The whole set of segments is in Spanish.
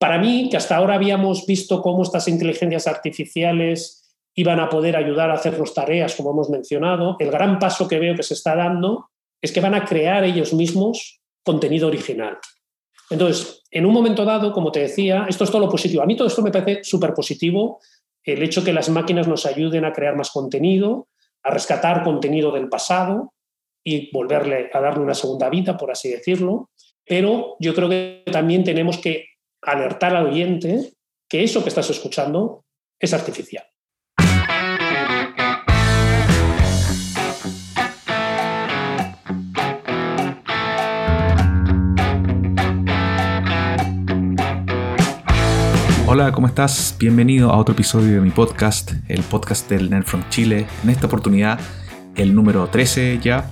Para mí, que hasta ahora habíamos visto cómo estas inteligencias artificiales iban a poder ayudar a hacer las tareas, como hemos mencionado, el gran paso que veo que se está dando es que van a crear ellos mismos contenido original. Entonces, en un momento dado, como te decía, esto es todo lo positivo. A mí todo esto me parece súper positivo, el hecho que las máquinas nos ayuden a crear más contenido, a rescatar contenido del pasado y volverle a darle una segunda vida, por así decirlo. Pero yo creo que también tenemos que alertar al oyente que eso que estás escuchando es artificial. Hola, ¿cómo estás? Bienvenido a otro episodio de mi podcast, el podcast del Nerd from Chile. En esta oportunidad, el número 13 ya.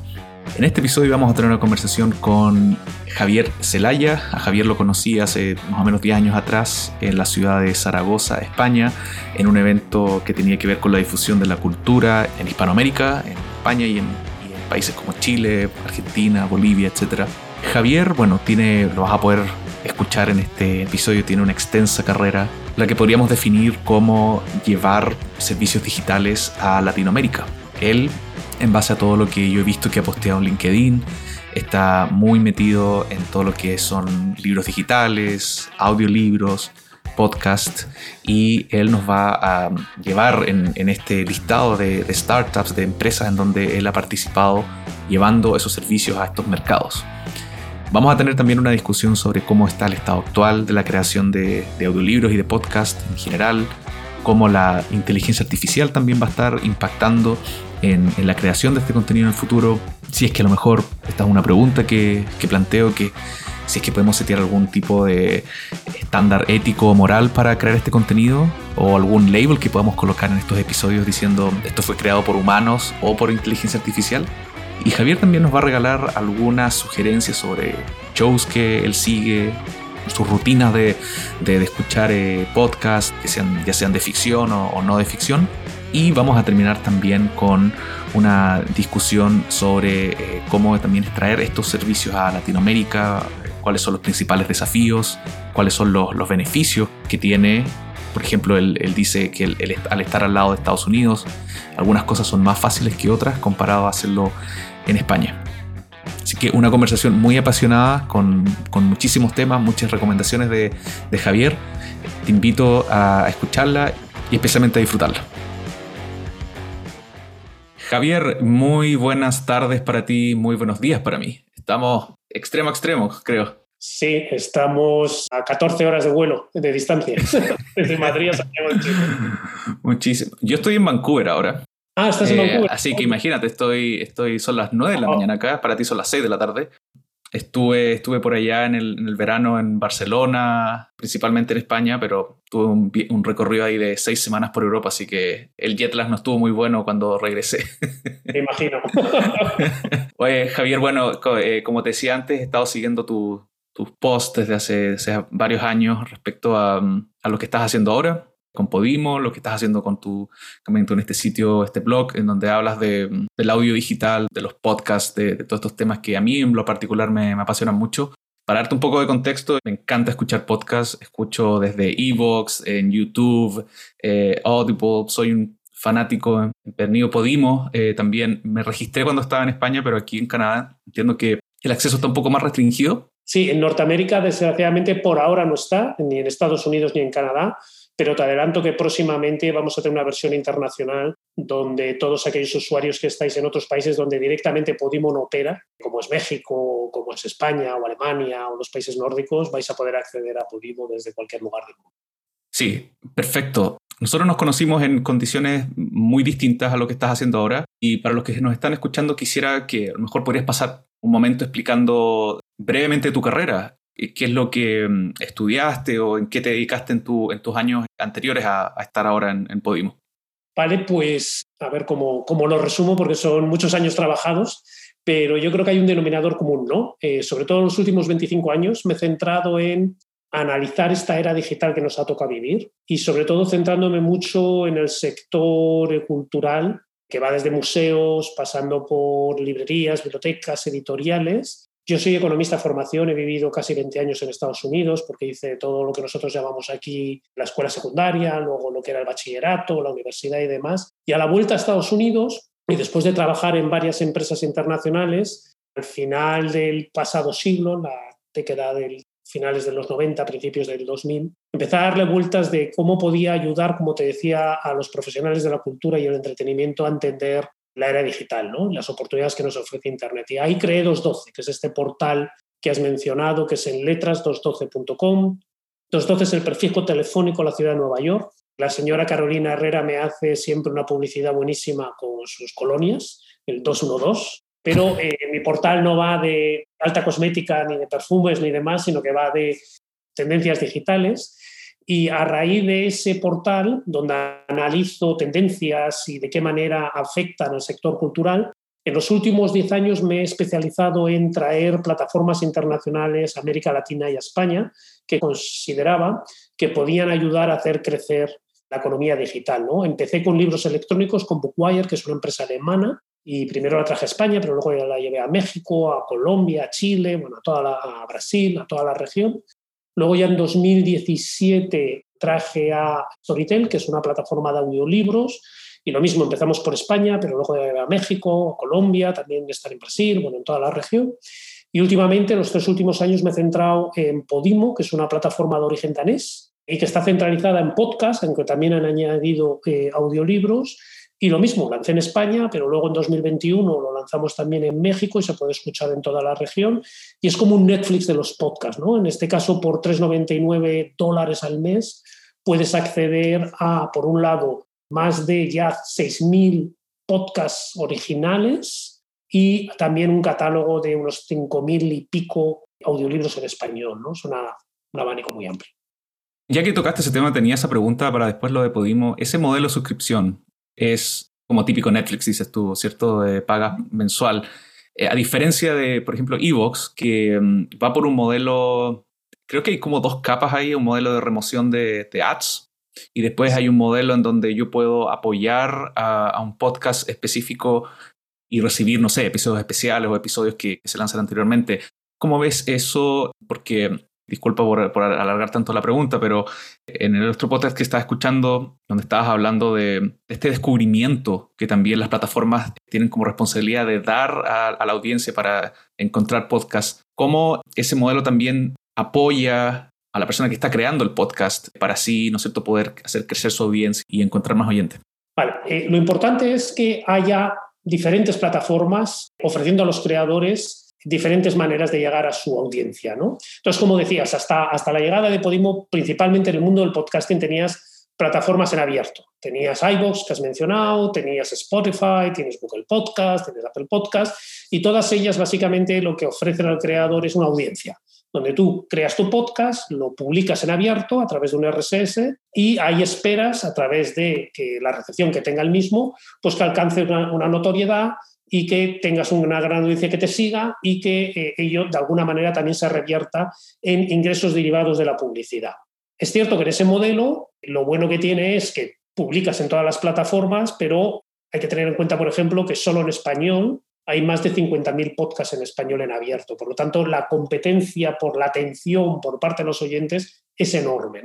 En este episodio vamos a tener una conversación con Javier Zelaya. A Javier lo conocí hace más o menos 10 años atrás en la ciudad de Zaragoza, España, en un evento que tenía que ver con la difusión de la cultura en Hispanoamérica, en España y en, países como Chile, Argentina, Bolivia, etc. Javier, bueno, tiene, lo vas a poder escuchar en este episodio, tiene una extensa carrera, la que podríamos definir como llevar servicios digitales a Latinoamérica. Él, en base a todo lo que yo he visto que ha posteado en LinkedIn, está muy metido en todo lo que son libros digitales, audiolibros, podcast y él nos va a llevar en, este listado de, de, startups, de empresas en donde él ha participado llevando esos servicios a estos mercados. Vamos a tener también una discusión sobre cómo está el estado actual de la creación de, audiolibros y de podcast en general, cómo la inteligencia artificial también va a estar impactando en, la creación de este contenido en el futuro. Si es que a lo mejor esta es una pregunta que, planteo, que si es que podemos setear algún tipo de estándar ético o moral para crear este contenido o algún label que podamos colocar en estos episodios diciendo esto fue creado por humanos o por inteligencia artificial. Y Javier también nos va a regalar algunas sugerencias sobre shows que él sigue, sus rutinas de, escuchar eh, podcasts, que sean, ya sean de ficción o, no de ficción. Y vamos a terminar también con una discusión sobre eh, cómo también extraer estos servicios a Latinoamérica, cuáles son los principales desafíos, cuáles son los, beneficios que tiene. Por ejemplo, él, dice que al estar al lado de Estados Unidos, algunas cosas son más fáciles que otras comparado a hacerlo en España. Así que una conversación muy apasionada con, muchísimos temas, muchas recomendaciones de, de Javier. Te invito a escucharla y especialmente a disfrutarla. Javier, muy buenas tardes para ti, muy buenos días para mí. Estamos extremo a extremo, creo. Sí, estamos a 14 horas de vuelo de distancia desde Madrid a Santiago de Chile. Muchísimo. Yo estoy en Vancouver ahora. Ah, estás en eh, Así que imagínate, estoy, estoy, son las 9 de la mañana acá, para ti son las 6 de la tarde. Estuve, estuve por allá en el, en el verano en Barcelona, principalmente en España, pero tuve un, un, recorrido ahí de seis semanas por Europa, así que el jet lag no estuvo muy bueno cuando regresé. Me imagino. Oye, Javier, bueno, eh, como te decía antes, he estado siguiendo tus posts desde hace, hace, varios años respecto a, a, lo que estás haciendo ahora con Podimo, lo que estás haciendo con tu comento en este sitio, este blog, en donde hablas de, del audio digital, de los podcasts, de, todos estos temas que a mí en lo particular me, me apasionan mucho. Para darte un poco de contexto, me encanta escuchar podcasts, escucho desde Evox, en YouTube, eh, Audible, soy un fanático pernido Podimo, eh, también me registré cuando estaba en España, pero aquí en Canadá entiendo que el acceso está un poco más restringido. Sí, en Norteamérica desgraciadamente por ahora no está, ni en Estados Unidos ni en Canadá, pero te adelanto que próximamente vamos a tener una versión internacional donde todos aquellos usuarios que estáis en otros países donde directamente Podimo no opera, como es México, como es España o Alemania o los países nórdicos, vais a poder acceder a Podimo desde cualquier lugar del mundo. Sí, perfecto. Nosotros nos conocimos en condiciones muy distintas a lo que estás haciendo ahora y para los que nos están escuchando quisiera que a lo mejor podrías pasar un momento explicando brevemente tu carrera qué es lo que mm, estudiaste o en qué te dedicaste en, tu, en tus años anteriores a, estar ahora en, Podimo. Vale, pues a ver cómo, cómo, lo resumo, porque son muchos años trabajados, pero yo creo que hay un denominador común, ¿no? Eh, sobre todo en los últimos 25 años me he centrado en analizar esta era digital que nos ha tocado vivir y sobre todo centrándome mucho en el sector cultural que va desde museos, pasando por librerías, bibliotecas, editoriales Yo soy economista de formación, he vivido casi 20 años en Estados Unidos porque hice todo lo que nosotros llamamos aquí la escuela secundaria, luego lo que era el bachillerato, la universidad y demás. Y a la vuelta a Estados Unidos, y después de trabajar en varias empresas internacionales, al final del pasado siglo, la década del finales de los 90, principios del 2000, empecé a darle vueltas de cómo podía ayudar, como te decía, a los profesionales de la cultura y el entretenimiento a entender la era digital, ¿no? las oportunidades que nos ofrece Internet. Y ahí creé 212, que es este portal que has mencionado, que es en letras212.com. 212 es el prefijo telefónico de la ciudad de Nueva York. La señora Carolina Herrera me hace siempre una publicidad buenísima con sus colonias, el 212, pero eh, mi portal no va de alta cosmética, ni de perfumes, ni demás, sino que va de tendencias digitales. Y a raíz de ese portal, donde analizo tendencias y de qué manera afectan al sector cultural, en los últimos 10 años me he especializado en traer plataformas internacionales a América Latina y a España que consideraba que podían ayudar a hacer crecer la economía digital. ¿no? Empecé con libros electrónicos con Bookwire, que es una empresa alemana, y primero la traje a España, pero luego la llevé a México, a Colombia, a Chile, bueno, a, toda a Brasil, a toda la región. Luego ya en 2017 traje a Storytel, que es una plataforma de audiolibros, y lo mismo, empezamos por España, pero luego a México, a Colombia, también estar en Brasil, bueno, en toda la región. Y últimamente, los tres últimos años, me he centrado en Podimo, que es una plataforma de origen danés y que está centralizada en podcast, aunque también han añadido eh, audiolibros y lo mismo, lancé en España, pero luego en 2021 lo lanzamos también en México y se puede escuchar en toda la región. Y es como un Netflix de los podcasts, ¿no? En este caso, por 3,99 dólares al mes, puedes acceder a, por un lado, más de ya 6.000 podcasts originales y también un catálogo de unos 5.000 y pico audiolibros en español, ¿no? Es una, un abanico muy amplio. Ya que tocaste ese tema, tenía esa pregunta para después lo de Podimo. Ese modelo de suscripción, es como típico Netflix, dices tú, ¿cierto? De paga mensual. Eh, a diferencia de, por ejemplo, Evox, que mm, va por un modelo, creo que hay como dos capas ahí, un modelo de remoción de, ads y después hay un modelo en donde yo puedo apoyar a, un podcast específico y recibir, no sé, episodios especiales o episodios que, que se lanzan anteriormente. ¿Cómo ves eso? Porque disculpa por, alargar tanto la pregunta, pero en el otro podcast que estaba escuchando, donde estabas hablando de este descubrimiento que también las plataformas tienen como responsabilidad de dar a, la audiencia para encontrar podcasts, cómo ese modelo también apoya a la persona que está creando el podcast para así, ¿no es cierto?, poder hacer crecer su audiencia y encontrar más oyentes. Vale, eh, lo importante es que haya diferentes plataformas ofreciendo a los creadores diferentes maneras de llegar a su audiencia. ¿no? Entonces, como decías, hasta, hasta la llegada de Podimo, principalmente en el mundo del podcasting, tenías plataformas en abierto. Tenías iVoox, que has mencionado, tenías Spotify, tienes Google Podcast, tienes Apple Podcast, y todas ellas básicamente lo que ofrecen al creador es una audiencia, donde tú creas tu podcast, lo publicas en abierto a través de un RSS y ahí esperas a través de que la recepción que tenga el mismo, pues que alcance una, una notoriedad y que tengas una gran audiencia que te siga y que eh, ello de alguna manera también se revierta en ingresos derivados de la publicidad. Es cierto que en ese modelo lo bueno que tiene es que publicas en todas las plataformas, pero hay que tener en cuenta, por ejemplo, que solo en español hay más de 50.000 podcasts en español en abierto. Por lo tanto, la competencia por la atención por parte de los oyentes es enorme.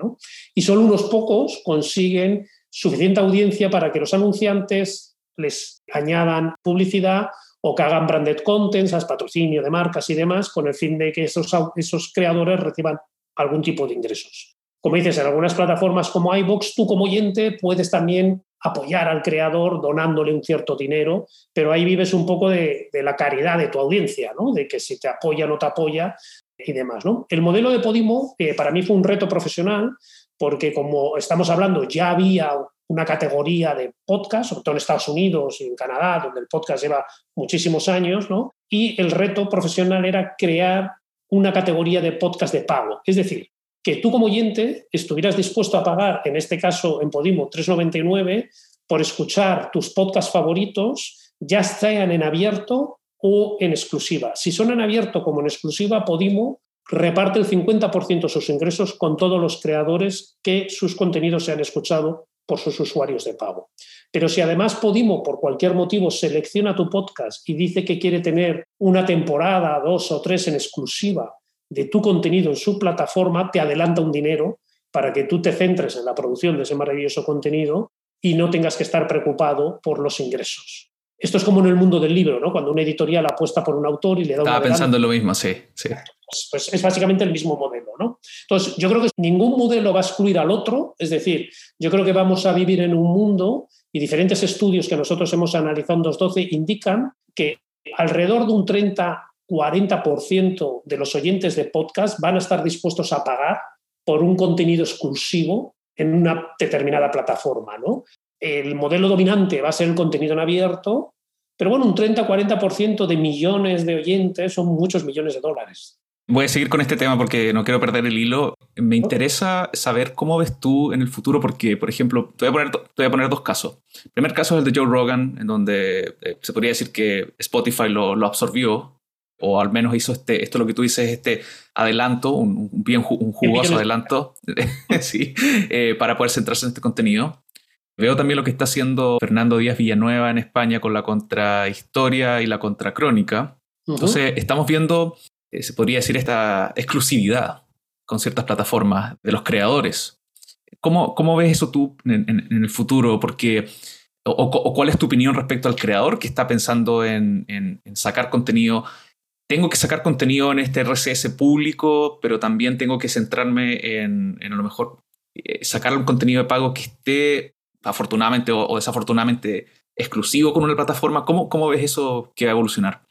Y solo unos pocos consiguen suficiente audiencia para que los anunciantes les añadan publicidad o que hagan branded content, patrocinio de marcas y demás, con el fin de que esos, esos creadores reciban algún tipo de ingresos. Como dices, en algunas plataformas como iVoox, tú como oyente puedes también apoyar al creador donándole un cierto dinero, pero ahí vives un poco de, la caridad de tu audiencia, ¿no? de que si te apoya o no te apoya y demás. ¿no? El modelo de Podimo eh, para mí fue un reto profesional porque como estamos hablando, ya había una categoría de podcast, sobre todo en Estados Unidos y en Canadá, donde el podcast lleva muchísimos años, ¿no? Y el reto profesional era crear una categoría de podcast de pago. Es decir, que tú como oyente estuvieras dispuesto a pagar, en este caso en Podimo, 3,99 por escuchar tus podcasts favoritos, ya sean en abierto o en exclusiva. Si son en abierto como en exclusiva, Podimo reparte el 50% de sus ingresos con todos los creadores que sus contenidos se han escuchado por sus usuarios de pago. Pero si además Podimo, por cualquier motivo, selecciona tu podcast y dice que quiere tener una temporada, dos o tres en exclusiva de tu contenido en su plataforma, te adelanta un dinero para que tú te centres en la producción de ese maravilloso contenido y no tengas que estar preocupado por los ingresos. Esto es como en el mundo del libro, ¿no? Cuando una editorial apuesta por un autor y le da Estaba pensando en lo mismo, sí. sí. Pues, pues, es básicamente el mismo modelo, ¿no? Entonces, yo creo que ningún modelo va a excluir al otro, es decir, yo creo que vamos a vivir en un mundo y diferentes estudios que nosotros hemos analizado en 2012 indican que alrededor de un 30-40% de los oyentes de podcast van a estar dispuestos a pagar por un contenido exclusivo en una determinada plataforma, ¿no? El modelo dominante va a ser el contenido en abierto, pero bueno, un 30-40% de millones de oyentes son muchos millones de dólares. Voy a seguir con este tema porque no quiero perder el hilo. Me interesa saber cómo ves tú en el futuro, porque, por ejemplo, te voy a poner, voy a poner dos casos. El primer caso es el de Joe Rogan, en donde eh, se podría decir que Spotify lo, lo, absorbió, o al menos hizo este, esto lo que tú dices, este adelanto, un, bien un jugoso adelanto, sí, eh, para poder centrarse en este contenido. Veo también lo que está haciendo Fernando Díaz Villanueva en España con la contrahistoria y la contracrónica. Entonces, estamos viendo eh, se podría decir, esta exclusividad con ciertas plataformas de los creadores. ¿Cómo, cómo ves eso tú en, el futuro? Porque, o, cuál es tu opinión respecto al creador que está pensando en, en, sacar contenido? Tengo que sacar contenido en este RCS público, pero también tengo que centrarme en, a lo mejor eh, sacar un contenido de pago que esté afortunadamente o, desafortunadamente exclusivo con una plataforma. ¿Cómo, ¿Cómo ves eso que va a evolucionar?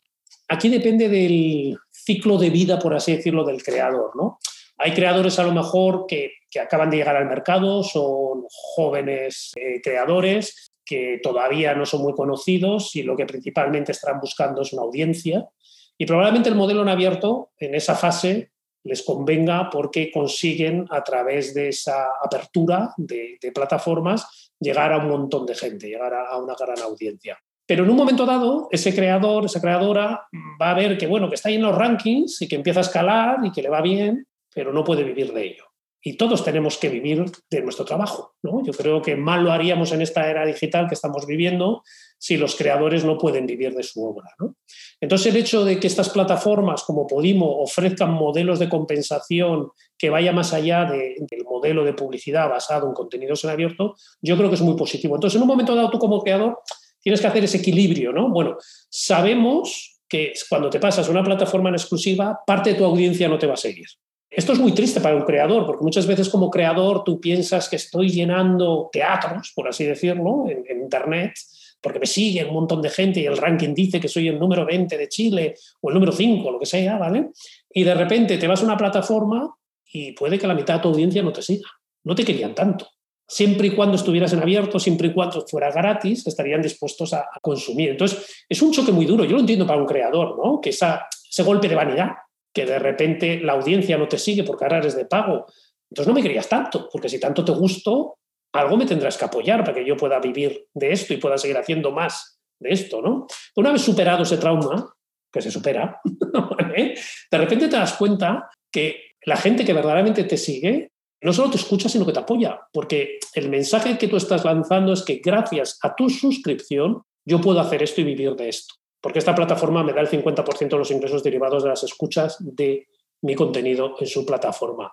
Aquí depende del, ciclo de vida, por así decirlo, del creador. ¿no? Hay creadores a lo mejor que, acaban de llegar al mercado, son jóvenes eh, creadores que todavía no son muy conocidos y lo que principalmente están buscando es una audiencia. Y probablemente el modelo en abierto en esa fase les convenga porque consiguen a través de esa apertura de, plataformas llegar a un montón de gente, llegar a una gran audiencia. Pero en un momento dado, ese creador, esa creadora va a ver que, bueno, que está ahí en los rankings y que empieza a escalar y que le va bien, pero no puede vivir de ello. Y todos tenemos que vivir de nuestro trabajo. ¿no? Yo creo que mal lo haríamos en esta era digital que estamos viviendo si los creadores no pueden vivir de su obra. ¿no? Entonces, el hecho de que estas plataformas como Podimo ofrezcan modelos de compensación que vaya más allá del modelo de publicidad basado en contenidos en abierto, yo creo que es muy positivo. Entonces, en un momento dado, tú como creador tienes que hacer ese equilibrio, ¿no? Bueno, sabemos que cuando te pasas una plataforma en exclusiva, parte de tu audiencia no te va a seguir. Esto es muy triste para un creador, porque muchas veces como creador tú piensas que estoy llenando teatros, por así decirlo, en, Internet, porque me sigue un montón de gente y el ranking dice que soy el número 20 de Chile o el número 5, lo que sea, ¿vale? Y de repente te vas a una plataforma y puede que la mitad de tu audiencia no te siga. No te querían tanto siempre y cuando estuvieras en abierto, siempre y cuando fuera gratis, estarían dispuestos a, consumir. Entonces, es un choque muy duro. Yo lo entiendo para un creador, ¿no? Que esa, ese golpe de vanidad, que de repente la audiencia no te sigue porque ahora eres de pago. Entonces no me querías tanto, porque si tanto te gustó, algo me tendrás que apoyar para que yo pueda vivir de esto y pueda seguir haciendo más de esto, ¿no? Una vez superado ese trauma, que se supera, de repente te das cuenta que la gente que verdaderamente te sigue no solo te escucha, sino que te apoya, porque el mensaje que tú estás lanzando es que gracias a tu suscripción yo puedo hacer esto y vivir de esto, porque esta plataforma me da el 50% de los ingresos derivados de las escuchas de mi contenido en su plataforma.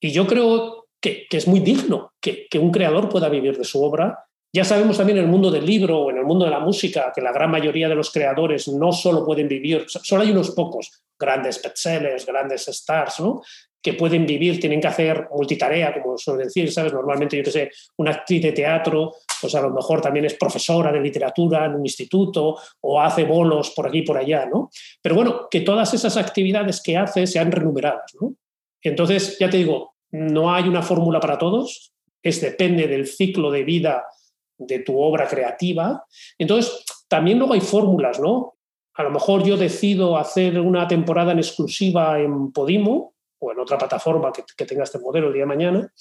Y yo creo que, es muy digno que, un creador pueda vivir de su obra ya sabemos también en el mundo del libro o en el mundo de la música que la gran mayoría de los creadores no solo pueden vivir, solo hay unos pocos grandes bestsellers, grandes stars, ¿no? que pueden vivir, tienen que hacer multitarea, como suelen decir, ¿sabes? Normalmente, yo que sé, una actriz de teatro, pues a lo mejor también es profesora de literatura en un instituto o hace bolos por aquí y por allá, ¿no? Pero bueno, que todas esas actividades que hace sean remuneradas, ¿no? Entonces, ya te digo, no hay una fórmula para todos, es depende del ciclo de vida de tu obra creativa. Entonces, también luego hay fórmulas, ¿no? A lo mejor yo decido hacer una temporada en exclusiva en Podimo, o en otra plataforma que, tenga este modelo el día de mañana,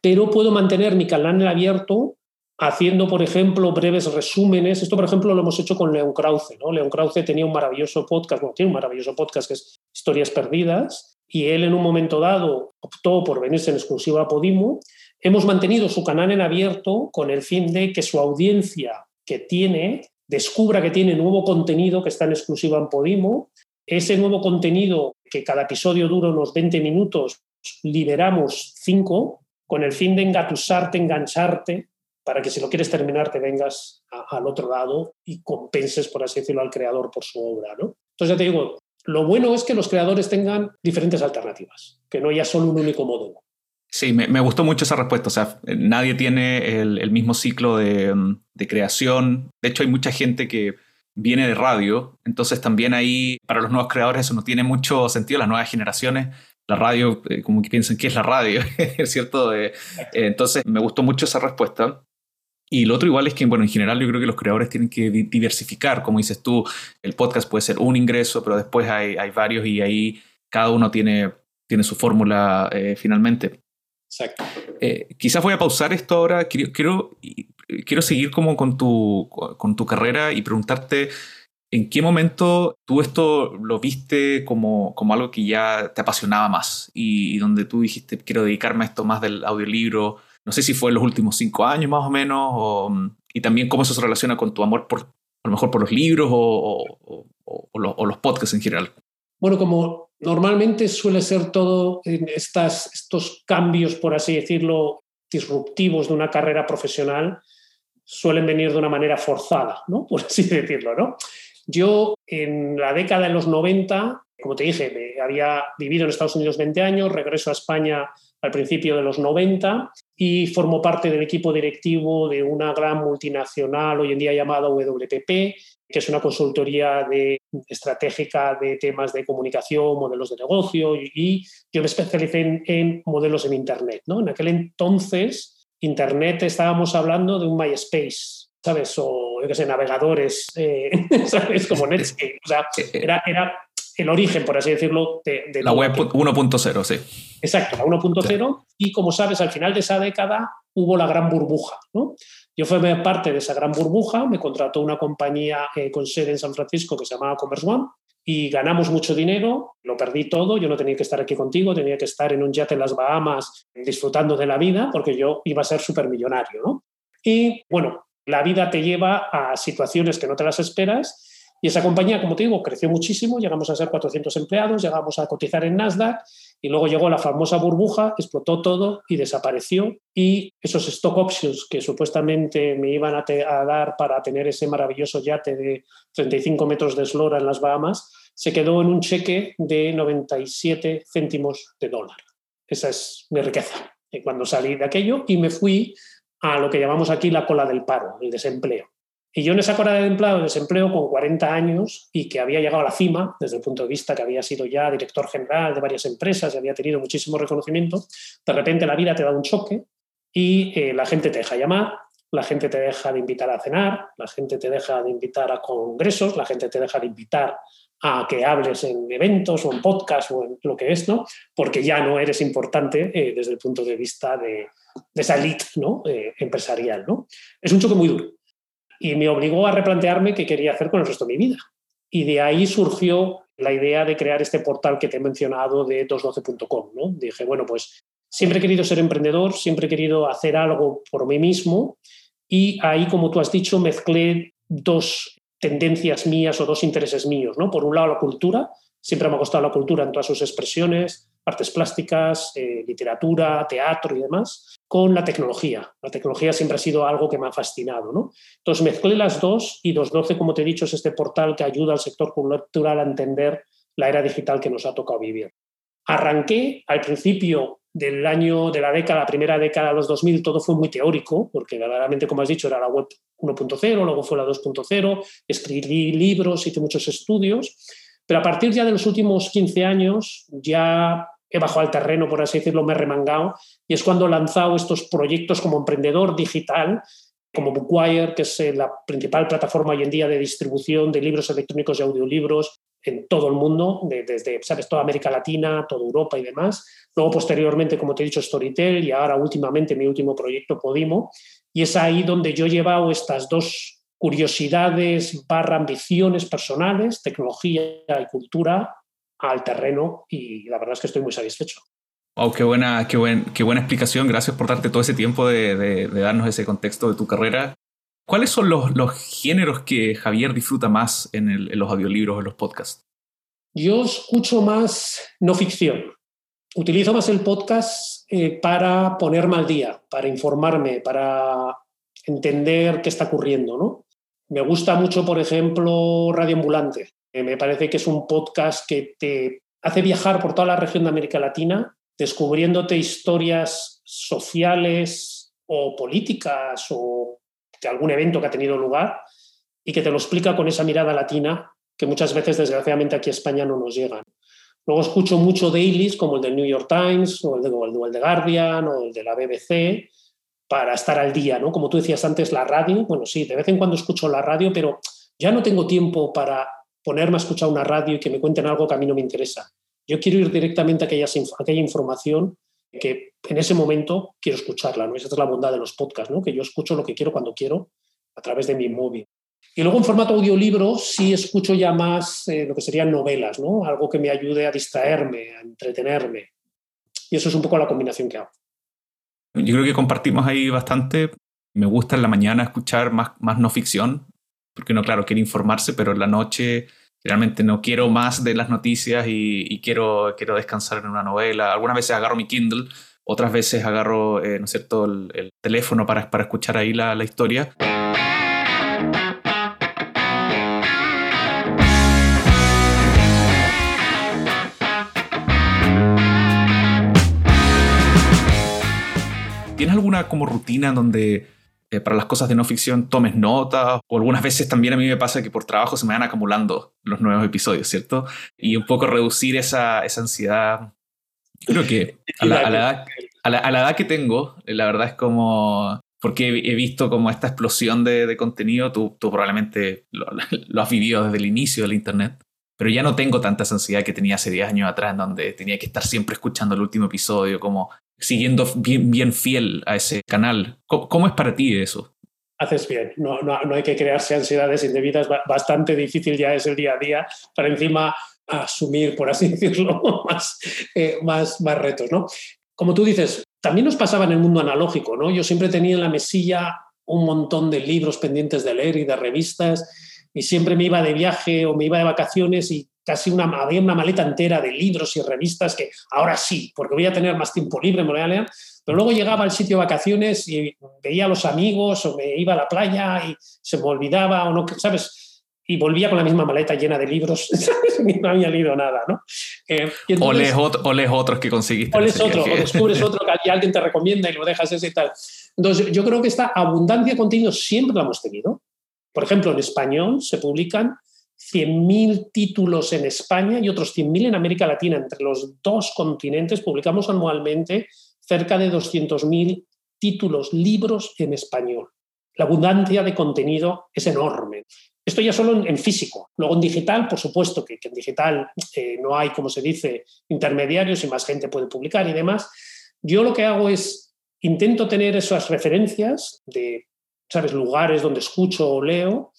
pero puedo mantener mi canal abierto haciendo, por ejemplo, breves resúmenes. Esto, por ejemplo, lo hemos hecho con León Krause. ¿no? León Krause tenía un maravilloso podcast, bueno, tiene un maravilloso podcast que es Historias Perdidas, y él en un momento dado optó por venirse en exclusiva a Podimo hemos mantenido su canal en abierto con el fin de que su audiencia que tiene descubra que tiene nuevo contenido que está en exclusiva en Podimo. Ese nuevo contenido, que cada episodio dura unos 20 minutos, liberamos 5 con el fin de engatusarte, engancharte, para que si lo quieres terminar te vengas al otro lado y compenses, por así decirlo, al creador por su obra. ¿no? Entonces ya te digo, lo bueno es que los creadores tengan diferentes alternativas, que no haya solo un único modelo. Sí, me, gustó mucho esa respuesta. O sea, nadie tiene el, mismo ciclo de, de, creación. De hecho, hay mucha gente que viene de radio. Entonces, también ahí, para los nuevos creadores, eso no tiene mucho sentido. Las nuevas generaciones, la radio, eh, como que piensan, ¿qué es la radio? ¿Es cierto? Eh, entonces, me gustó mucho esa respuesta. Y lo otro igual es que, bueno, en general yo creo que los creadores tienen que diversificar. Como dices tú, el podcast puede ser un ingreso, pero después hay, hay varios y ahí cada uno tiene, tiene su fórmula eh, finalmente. Exacto. Eh, quizás voy a pausar esto ahora. Quiero, quiero, quiero seguir como con tu, con tu carrera y preguntarte en qué momento tú esto lo viste como, como algo que ya te apasionaba más y, donde tú dijiste quiero dedicarme a esto más del audiolibro. No sé si fue en los últimos cinco años más o menos, y también cómo eso se relaciona con tu amor por, a lo mejor por los libros o, los podcasts en general. Bueno, como normalmente suele ser todo estas, estos cambios, por así decirlo, disruptivos de una carrera profesional, suelen venir de una manera forzada, ¿no? Por así decirlo, ¿no? Yo en la década de los 90, como te dije, había vivido en Estados Unidos 20 años, regreso a España al principio de los 90 y formó parte del equipo directivo de una gran multinacional hoy en día llamada WPP, que es una consultoría de, estratégica de temas de comunicación, modelos de negocio y, yo me especialicé en, modelos en Internet. ¿no? En aquel entonces, Internet estábamos hablando de un MySpace, ¿sabes? O, yo qué sé, navegadores, eh, ¿sabes? Como Netscape. O sea, era, era el origen, por así decirlo, de... la web 1.0, sí. Exacto, la 1.0. Y como sabes, al final de esa década hubo la gran burbuja. ¿no? Yo fui parte de esa gran burbuja, me contrató una compañía eh, con sede en San Francisco que se llamaba Commerce One y ganamos mucho dinero, lo perdí todo, yo no tenía que estar aquí contigo, tenía que estar en un yate en las Bahamas disfrutando de la vida porque yo iba a ser supermillonario. ¿no? Y bueno, la vida te lleva a situaciones que no te las esperas y esa compañía, como te digo, creció muchísimo, llegamos a ser 400 empleados, llegamos a cotizar en Nasdaq y luego llegó la famosa burbuja, explotó todo y desapareció. Y esos stock options que supuestamente me iban a, dar para tener ese maravilloso yate de 35 metros de eslora en las Bahamas, se quedó en un cheque de 97 céntimos de dólar. Esa es mi riqueza. Y cuando salí de aquello y me fui a lo que llamamos aquí la cola del paro, el desempleo. Y yo en esa cora de empleo, desempleo con 40 años y que había llegado a la cima, desde el punto de vista que había sido ya director general de varias empresas y había tenido muchísimo reconocimiento, de repente la vida te da un choque y eh, la gente te deja llamar, la gente te deja de invitar a cenar, la gente te deja de invitar a congresos, la gente te deja de invitar a que hables en eventos o en podcast o en lo que es, ¿no? Porque ya no eres importante eh, desde el punto de vista de, esa elite ¿no? Eh, empresarial, ¿no? Es un choque muy duro y me obligó a replantearme qué quería hacer con el resto de mi vida. Y de ahí surgió la idea de crear este portal que te he mencionado de 212.com. ¿no? Dije, bueno, pues siempre he querido ser emprendedor, siempre he querido hacer algo por mí mismo y ahí, como tú has dicho, mezclé dos tendencias mías o dos intereses míos. ¿no? Por un lado, la cultura. Siempre me ha gustado la cultura en todas sus expresiones, artes plásticas, eh, literatura, teatro y demás con la tecnología. La tecnología siempre ha sido algo que me ha fascinado. ¿no? Entonces mezclé las dos y 212, como te he dicho, es este portal que ayuda al sector cultural a entender la era digital que nos ha tocado vivir. Arranqué al principio del año, de la década, la primera década de los 2000, todo fue muy teórico, porque verdaderamente, como has dicho, era la web 1.0, luego fue la 2.0, escribí libros, hice muchos estudios, pero a partir ya de los últimos 15 años ya he bajado al terreno, por así decirlo, me he remangado, y es cuando he lanzado estos proyectos como emprendedor digital, como Bookwire, que es eh, la principal plataforma hoy en día de distribución de libros electrónicos y audiolibros en todo el mundo, desde ¿sabes? toda América Latina, toda Europa y demás. Luego, posteriormente, como te he dicho, Storytel y ahora últimamente mi último proyecto, Podimo. Y es ahí donde yo he llevado estas dos curiosidades barra ambiciones personales, tecnología y cultura, al terreno y la verdad es que estoy muy satisfecho. Wow, qué buena, qué, buen, qué buena explicación. Gracias por darte todo ese tiempo de, de, darnos ese contexto de tu carrera. ¿Cuáles son los, los géneros que Javier disfruta más en, el, en los audiolibros o en los podcasts? Yo escucho más no ficción. Utilizo más el podcast eh, para ponerme al día, para informarme, para entender qué está ocurriendo. ¿no? Me gusta mucho, por ejemplo, Radio Ambulante. Eh, me parece que es un podcast que te hace viajar por toda la región de América Latina descubriéndote historias sociales o políticas o de algún evento que ha tenido lugar y que te lo explica con esa mirada latina que muchas veces, desgraciadamente, aquí a España no nos llegan. Luego escucho mucho dailies como el del New York Times o el de, o el de Guardian o el de la BBC para estar al día, ¿no? Como tú decías antes, la radio, bueno, sí, de vez en cuando escucho la radio, pero ya no tengo tiempo para ponerme a escuchar una radio y que me cuenten algo que a mí no me interesa. Yo quiero ir directamente a aquella, información que en ese momento quiero escucharla. ¿no? Esa es la bondad de los podcasts, ¿no? que yo escucho lo que quiero cuando quiero a través de mi móvil. Y luego en formato audiolibro sí escucho ya más eh, lo que serían novelas, ¿no? algo que me ayude a distraerme, a entretenerme. Y eso es un poco la combinación que hago. Yo creo que compartimos ahí bastante. Me gusta en la mañana escuchar más, más no ficción, porque uno, claro, quiere informarse, pero en la noche realmente no quiero más de las noticias y, quiero, quiero descansar en una novela. Algunas veces agarro mi Kindle, otras veces agarro, eh, ¿no es cierto?, el, teléfono para, para, escuchar ahí la, la historia. ¿Tienes alguna como rutina donde eh, para las cosas de no ficción tomes nota, o algunas veces también a mí me pasa que por trabajo se me van acumulando los nuevos episodios, ¿cierto? Y un poco reducir esa, esa ansiedad. creo que a la, edad, a, la, edad, que tengo, la verdad es como... Porque he visto como esta explosión de, de contenido, tú, tú probablemente lo, lo, has vivido desde el inicio del Internet, pero ya no tengo tanta ansiedad que tenía hace 10 años atrás, donde tenía que estar siempre escuchando el último episodio, como siguiendo bien, bien fiel a ese canal. ¿Cómo, es para ti eso? Haces bien, no, no, no, hay que crearse ansiedades indebidas, bastante difícil ya es el día a día para encima asumir, por así decirlo, más, eh, más, más retos. ¿no? Como tú dices, también nos pasaba en el mundo analógico, ¿no? Yo siempre tenía en la mesilla un montón de libros pendientes de leer y de revistas y siempre me iba de viaje o me iba de vacaciones y casi una, había una maleta entera de libros y revistas que ahora sí, porque voy a tener más tiempo libre, me voy a leer, pero luego llegaba al sitio de vacaciones y veía a los amigos o me iba a la playa y se me olvidaba o no, ¿sabes? Y volvía con la misma maleta llena de libros, Ni no había leído nada, ¿no? Eh, o, lees otros que conseguiste. O lees otro, o descubres otro que alguien te recomienda y lo dejas ese y tal. Entonces, yo creo que esta abundancia de contenido siempre la hemos tenido. Por ejemplo, en español se publican 100.000 títulos en España y otros 100.000 en América Latina. Entre los dos continentes publicamos anualmente cerca de 200.000 títulos, libros en español. La abundancia de contenido es enorme. Esto ya solo en, físico. Luego en digital, por supuesto que, en digital eh, no hay, como se dice, intermediarios y más gente puede publicar y demás. Yo lo que hago es, intento tener esas referencias de, ¿sabes?, lugares donde escucho o leo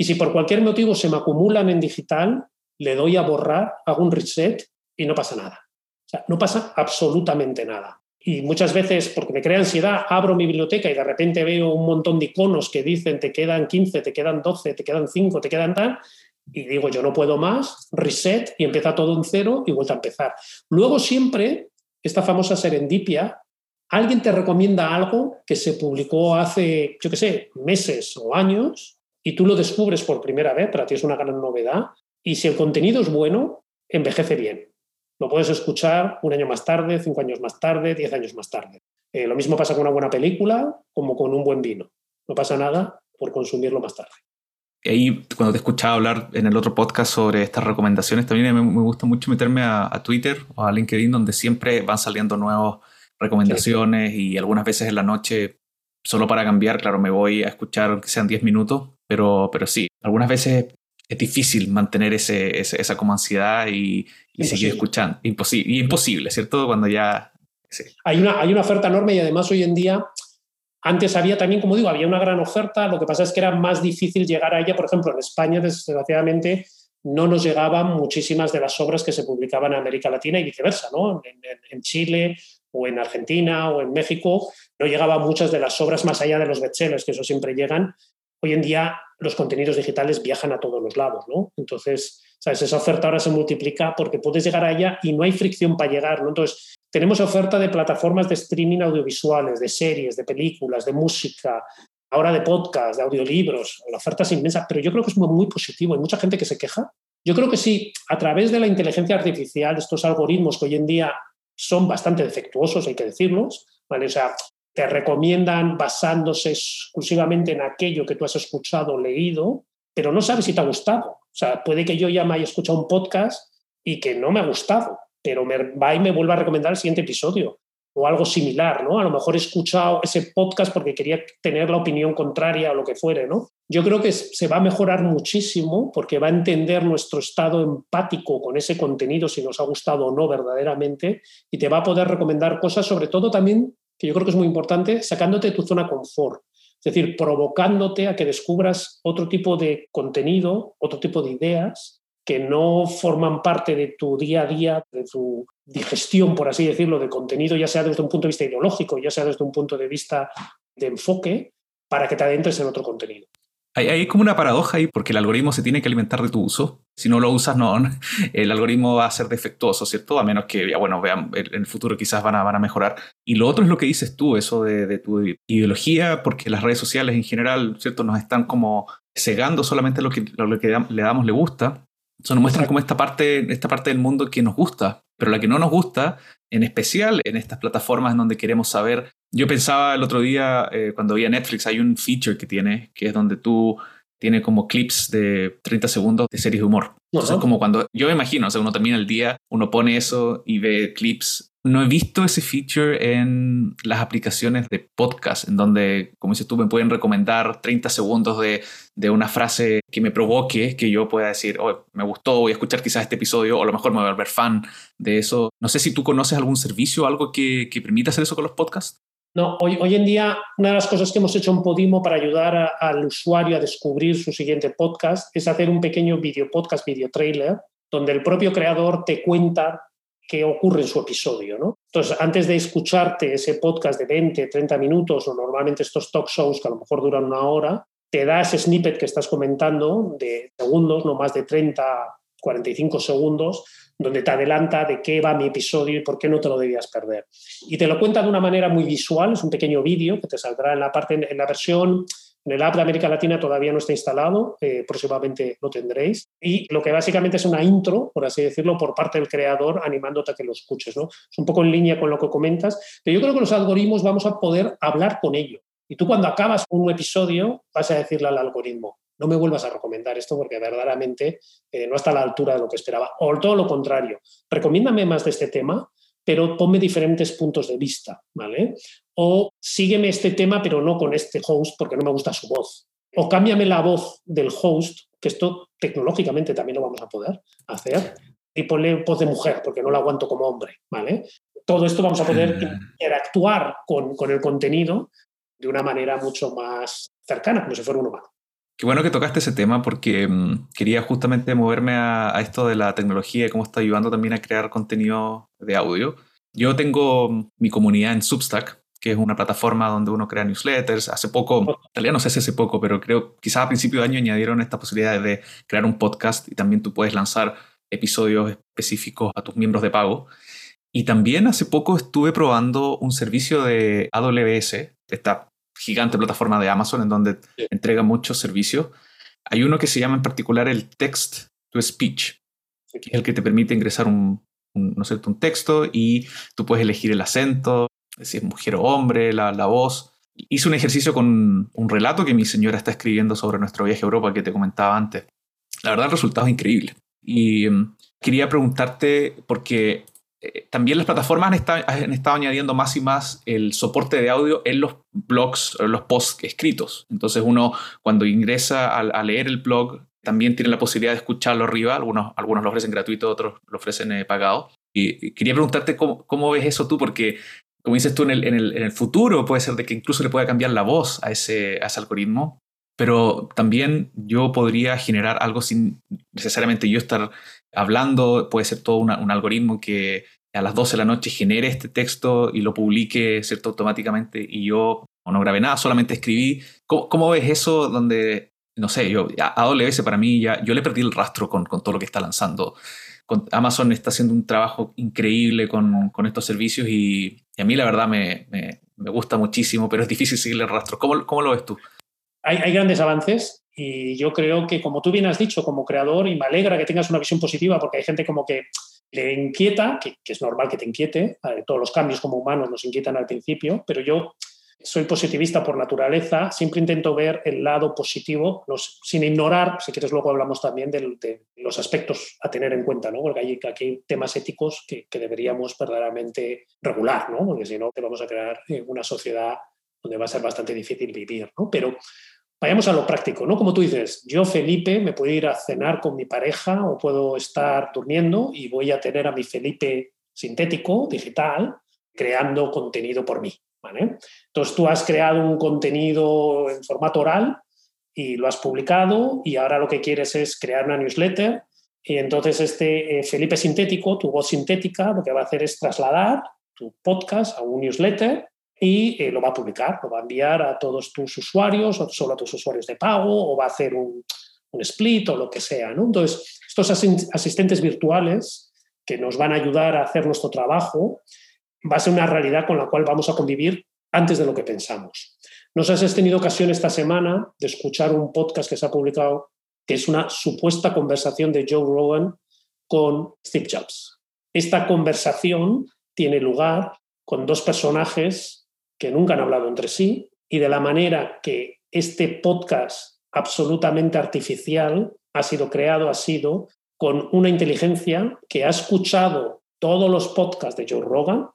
y si por cualquier motivo se me acumulan en digital, le doy a borrar, hago un reset y no pasa nada. O sea, no pasa absolutamente nada. Y muchas veces, porque me crea ansiedad, abro mi biblioteca y de repente veo un montón de iconos que dicen te quedan 15, te quedan 12, te quedan 5, te quedan tal, y digo yo no puedo más, reset y empieza todo en cero y vuelta a empezar. Luego siempre, esta famosa serendipia, alguien te recomienda algo que se publicó hace, yo qué sé, meses o años y tú lo descubres por primera vez, para ti es una gran novedad, y si el contenido es bueno, envejece bien. Lo puedes escuchar un año más tarde, cinco años más tarde, diez años más tarde. Eh, lo mismo pasa con una buena película como con un buen vino. No pasa nada por consumirlo más tarde. Y ahí, cuando te escuchaba hablar en el otro podcast sobre estas recomendaciones, también me, gusta mucho meterme a, Twitter o a LinkedIn, donde siempre van saliendo nuevas recomendaciones y algunas veces en la noche, solo para cambiar, claro, me voy a escuchar, aunque sean 10 minutos, pero, pero sí, algunas veces es difícil mantener ese, esa como ansiedad y, seguir escuchando. Imposible, y imposible, ¿cierto? Cuando ya... Hay, una, hay una oferta enorme y además hoy en día, antes había también, como digo, había una gran oferta, lo que pasa es que era más difícil llegar a ella. Por ejemplo, en España, desgraciadamente, no nos llegaban muchísimas de las obras que se publicaban en América Latina y viceversa, ¿no? En, Chile o en Argentina o en México no llegaban muchas de las obras más allá de los bestsellers, que eso siempre llegan. Hoy en día los contenidos digitales viajan a todos los lados, ¿no? Entonces, ¿sabes? Esa oferta ahora se multiplica porque puedes llegar a ella y no hay fricción para llegar, ¿no? Entonces, tenemos oferta de plataformas de streaming audiovisuales, de series, de películas, de música, ahora de podcast, de audiolibros, la oferta es inmensa, pero yo creo que es muy, positivo. Hay mucha gente que se queja. Yo creo que sí, a través de la inteligencia artificial, estos algoritmos que hoy en día son bastante defectuosos, hay que decirlos, ¿vale? O sea, te recomiendan basándose exclusivamente en aquello que tú has escuchado o leído, pero no sabes si te ha gustado. O sea, puede que yo ya me haya escuchado un podcast y que no me ha gustado, pero me va y me vuelva a recomendar el siguiente episodio o algo similar, ¿no? A lo mejor he escuchado ese podcast porque quería tener la opinión contraria o lo que fuere, ¿no? Yo creo que se va a mejorar muchísimo porque va a entender nuestro estado empático con ese contenido, si nos ha gustado o no verdaderamente, y te va a poder recomendar cosas, sobre todo también, que yo creo que es muy importante, sacándote de tu zona confort. Es decir, provocándote a que descubras otro tipo de contenido, otro tipo de ideas que no forman parte de tu día a día, de tu digestión, por así decirlo, de contenido, ya sea desde un punto de vista ideológico, ya sea desde un punto de vista de enfoque, para que te adentres en otro contenido. Hay, hay, como una paradoja ahí, porque el algoritmo se tiene que alimentar de tu uso. Si no lo usas, no, el algoritmo va a ser defectuoso, ¿cierto? A menos que, bueno, vean, en el futuro quizás van a, van a mejorar. Y lo otro es lo que dices tú, eso de, de tu ideología, porque las redes sociales en general, ¿cierto? Nos están como cegando solamente lo que, lo que le damos le gusta eso nos muestra como esta parte, esta parte del mundo que nos gusta, pero la que no nos gusta, en especial en estas plataformas en donde queremos saber. Yo pensaba el otro día, eh, cuando vi a Netflix, hay un feature que tiene, que es donde tú tienes como clips de 30 segundos de series de humor. Entonces, como cuando yo me imagino, o sea, uno termina el día, uno pone eso y ve clips no he visto ese feature en las aplicaciones de podcast, en donde, como dices tú, me pueden recomendar 30 segundos de, una frase que me provoque, que yo pueda decir, oh, me gustó, voy a escuchar quizás este episodio, o a lo mejor me voy a volver fan de eso. No sé si tú conoces algún servicio, algo que, que permita hacer eso con los podcasts. No, hoy, hoy en día una de las cosas que hemos hecho en Podimo para ayudar al usuario a descubrir su siguiente podcast es hacer un pequeño video podcast, video trailer, donde el propio creador te cuenta qué ocurre en su episodio. ¿no? Entonces, antes de escucharte ese podcast de 20, 30 minutos o normalmente estos talk shows que a lo mejor duran una hora, te da ese snippet que estás comentando de segundos, no más de 30, 45 segundos, donde te adelanta de qué va mi episodio y por qué no te lo debías perder. Y te lo cuenta de una manera muy visual, es un pequeño vídeo que te saldrá en la, parte, en la versión en el app de América Latina todavía no está instalado, eh, próximamente lo tendréis. Y lo que básicamente es una intro, por así decirlo, por parte del creador, animándote a que lo escuches. ¿no? Es un poco en línea con lo que comentas, pero yo creo que los algoritmos vamos a poder hablar con ellos. Y tú cuando acabas un episodio vas a decirle al algoritmo, no me vuelvas a recomendar esto porque verdaderamente eh, no está a la altura de lo que esperaba. O todo lo contrario, recomiéndame más de este tema pero ponme diferentes puntos de vista, ¿vale? O sígueme este tema, pero no con este host porque no me gusta su voz. O cámbiame la voz del host, que esto tecnológicamente también lo vamos a poder hacer, y ponle voz de mujer porque no la aguanto como hombre, ¿vale? Todo esto vamos a poder interactuar con, con el contenido de una manera mucho más cercana, como si fuera un humano. Qué bueno que tocaste ese tema porque mm, quería justamente moverme a, esto de la tecnología y cómo está ayudando también a crear contenido de audio. Yo tengo mm, mi comunidad en Substack, que es una plataforma donde uno crea newsletters. Hace poco, en realidad no sé si hace poco, pero creo quizás a principio de año añadieron esta posibilidad de crear un podcast y también tú puedes lanzar episodios específicos a tus miembros de pago. Y también hace poco estuve probando un servicio de AWS, esta gigante plataforma de Amazon en donde entrega muchos servicios. Hay uno que se llama en particular el Text to Speech, que es el que te permite ingresar un, ¿no un texto y tú puedes elegir el acento, si es mujer o hombre, la, la voz. Hice un ejercicio con un relato que mi señora está escribiendo sobre nuestro viaje a Europa que te comentaba antes. La verdad el resultado es increíble. Y mm, quería preguntarte, porque eh, también las plataformas han estado, añadiendo más y más el soporte de audio en los blogs, en los posts escritos. Entonces uno cuando ingresa a, leer el blog también tiene la posibilidad de escucharlo arriba. Algunos, algunos lo ofrecen gratuito, otros lo ofrecen eh, pagado. Y quería preguntarte cómo, cómo, ves eso tú, porque como dices tú, en el, futuro puede ser de que incluso le pueda cambiar la voz a ese, a ese algoritmo. pero también yo podría generar algo sin necesariamente yo estar hablando, puede ser todo un algoritmo que a las 12 de la noche genere este texto y lo publique ¿cierto? automáticamente y yo no grabé nada, solamente escribí. ¿Cómo, ves eso donde, no sé, yo, AWS para mí ya, yo le perdí el rastro con, con todo lo que está lanzando. Amazon está haciendo un trabajo increíble con, con estos servicios y, a mí la verdad me, me, me, gusta muchísimo, pero es difícil seguirle el rastro. ¿Cómo, cómo lo ves tú? Hay, hay, grandes avances y yo creo que, como tú bien has dicho, como creador, y me alegra que tengas una visión positiva porque hay gente como que le inquieta, que, que es normal que te inquiete, todos los cambios como humanos nos inquietan al principio, pero yo soy positivista por naturaleza, siempre intento ver el lado positivo, sin ignorar, si quieres luego hablamos también de, los aspectos a tener en cuenta, ¿no? porque hay, aquí hay temas éticos que, deberíamos verdaderamente regular, ¿no? porque si no te vamos a crear eh, una sociedad donde va a ser bastante difícil vivir. ¿no? Pero vayamos a lo práctico, ¿no? Como tú dices, yo, Felipe, me puedo ir a cenar con mi pareja o puedo estar durmiendo y voy a tener a mi Felipe sintético, digital, creando contenido por mí. Entonces tú has creado un contenido en formato oral y lo has publicado y ahora lo que quieres es crear una newsletter y entonces este eh, Felipe Sintético, tu voz sintética, lo que va a hacer es trasladar tu podcast a un newsletter y eh, lo va a publicar, lo va a enviar a todos tus usuarios o solo a tus usuarios de pago o va a hacer un, un split o lo que sea. Entonces, estos asistentes virtuales que nos van a ayudar a hacer nuestro trabajo va a ser una realidad con la cual vamos a convivir antes de lo que pensamos. No sé si has tenido ocasión esta semana de escuchar un podcast que se ha publicado que es una supuesta conversación de Joe Rogan con Steve Jobs. Esta conversación tiene lugar con dos personajes que nunca han hablado entre sí y de la manera que este podcast absolutamente artificial ha sido creado, ha sido con una inteligencia que ha escuchado todos los podcasts de Joe Rogan,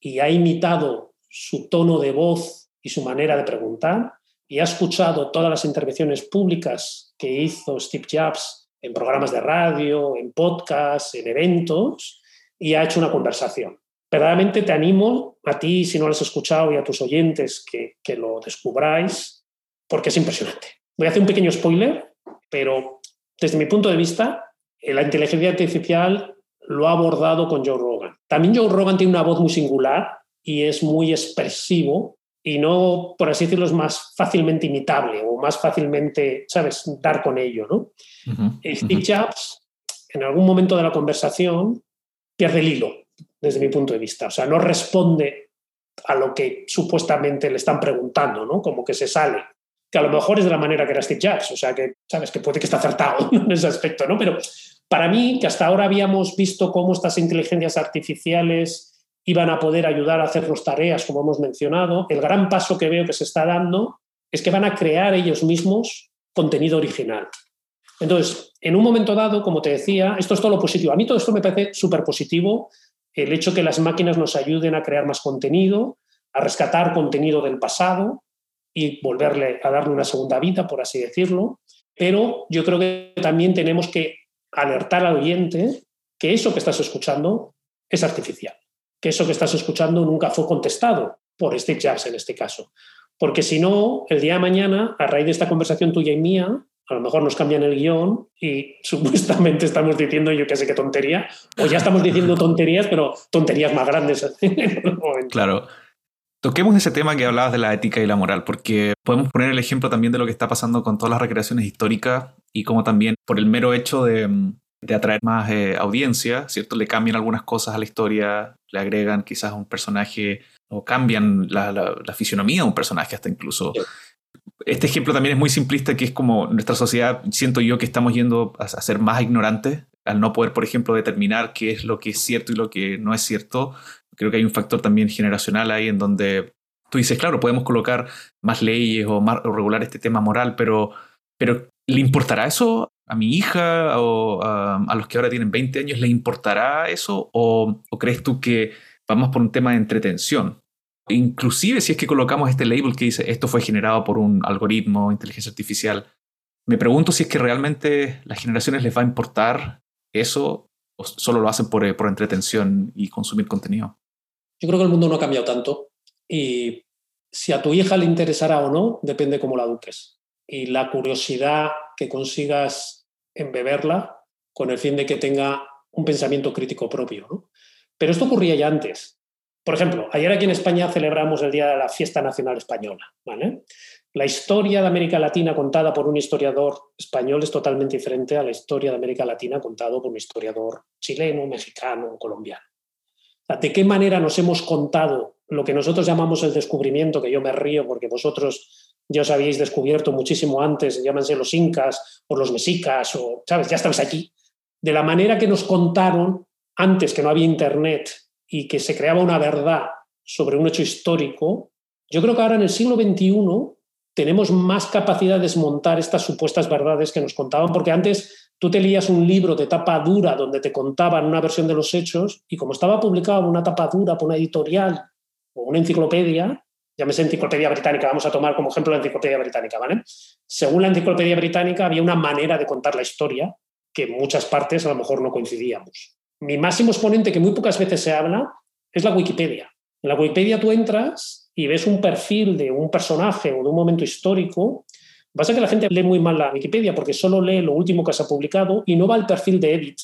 y ha imitado su tono de voz y su manera de preguntar y ha escuchado todas las intervenciones públicas que hizo Steve Jobs en programas de radio, en podcasts, en eventos y ha hecho una conversación. Verdaderamente te animo a ti, si no lo has escuchado, y a tus oyentes que, que lo descubráis, porque es impresionante. Voy a hacer un pequeño spoiler, pero desde mi punto de vista, la inteligencia artificial lo ha abordado con Joe Rogan. También Joe Rogan tiene una voz muy singular y es muy expresivo y no, por así decirlo, es más fácilmente imitable o más fácilmente, ¿sabes?, dar con ello, ¿no? Steve Jobs, en algún momento de la conversación, pierde el hilo, desde mi punto de vista. O sea, no responde a lo que supuestamente le están preguntando, ¿no? Como que se sale. Que a lo mejor es de la manera que era Steve Jobs, o sea, que, ¿sabes?, que puede que está acertado en ese aspecto, ¿no? Pero para mí, que hasta ahora habíamos visto cómo estas inteligencias artificiales iban a poder ayudar a hacer las tareas, como hemos mencionado, el gran paso que veo que se está dando es que van a crear ellos mismos contenido original. Entonces, en un momento dado, como te decía, esto es todo lo positivo. A mí todo esto me parece súper positivo, el hecho que las máquinas nos ayuden a crear más contenido, a rescatar contenido del pasado y volverle a darle una segunda vida, por así decirlo. Pero yo creo que también tenemos que alertar al oyente que eso que estás escuchando es artificial, que eso que estás escuchando nunca fue contestado por Steve Jobs en este caso. Porque si no, el día de mañana, a raíz de esta conversación tuya y mía, a lo mejor nos cambian el guion y supuestamente estamos diciendo yo qué sé qué tontería, o ya estamos diciendo tonterías, pero tonterías más grandes. claro. Toquemos ese tema que hablabas de la ética y la moral, porque podemos poner el ejemplo también de lo que está pasando con todas las recreaciones históricas y como también por el mero hecho de, mm, atraer más eh, audiencia, ¿cierto? Le cambian algunas cosas a la historia, le agregan quizás un personaje o cambian la, fisionomía de un personaje hasta incluso. Este ejemplo también es muy simplista, que es como nuestra sociedad, siento yo que estamos yendo a, ser más ignorantes al no poder, por ejemplo, determinar qué es lo que es cierto y lo que no es cierto creo que hay un factor también generacional ahí en donde tú dices, claro, podemos colocar más leyes o, regular este tema moral, pero, pero ¿le importará eso a mi hija o a, los que ahora tienen 20 años? ¿Le importará eso? ¿O, crees tú que vamos por un tema de entretención? Inclusive si es que colocamos este label que dice esto fue generado por un algoritmo, inteligencia artificial, me pregunto si es que realmente las generaciones les va a importar eso o solo lo hacen por, por entretención y consumir contenido. Yo creo que el mundo no ha cambiado tanto y si a tu hija le interesará o no, depende cómo la eduques. y la curiosidad que consigas embeberla con el fin de que tenga un pensamiento crítico propio. Pero esto ocurría ya antes. Por ejemplo, ayer aquí en España celebramos el Día de la Fiesta Nacional Española. La historia de América Latina contada por un historiador español es totalmente diferente a la historia de América Latina contada por un historiador chileno, mexicano, colombiano. ¿De qué manera nos hemos contado lo que nosotros llamamos el descubrimiento, que yo me río porque vosotros ya os habíais descubierto muchísimo antes, llámense los incas o los mexicas, o, ¿sabes? Ya estabais aquí. De la manera que nos contaron antes que no había Internet y que se creaba una verdad sobre un hecho histórico, yo creo que ahora en el siglo XXI tenemos más capacidad de desmontar estas supuestas verdades que nos contaban, porque antes tú te leías un libro de tapa dura donde te contaban una versión de los hechos y como estaba publicado en una tapa dura por una editorial o una enciclopedia, llámese enciclopedia británica, vamos a tomar como ejemplo la enciclopedia británica, ¿vale? Según la enciclopedia británica había una manera de contar la historia que en muchas partes a lo mejor no coincidíamos. Mi máximo exponente que muy pocas veces se habla es la Wikipedia. En la Wikipedia tú entras y ves un perfil de un personaje o de un momento histórico, pasa que la gente lee muy mal la Wikipedia porque solo lee lo último que se ha publicado y no va al perfil de edit.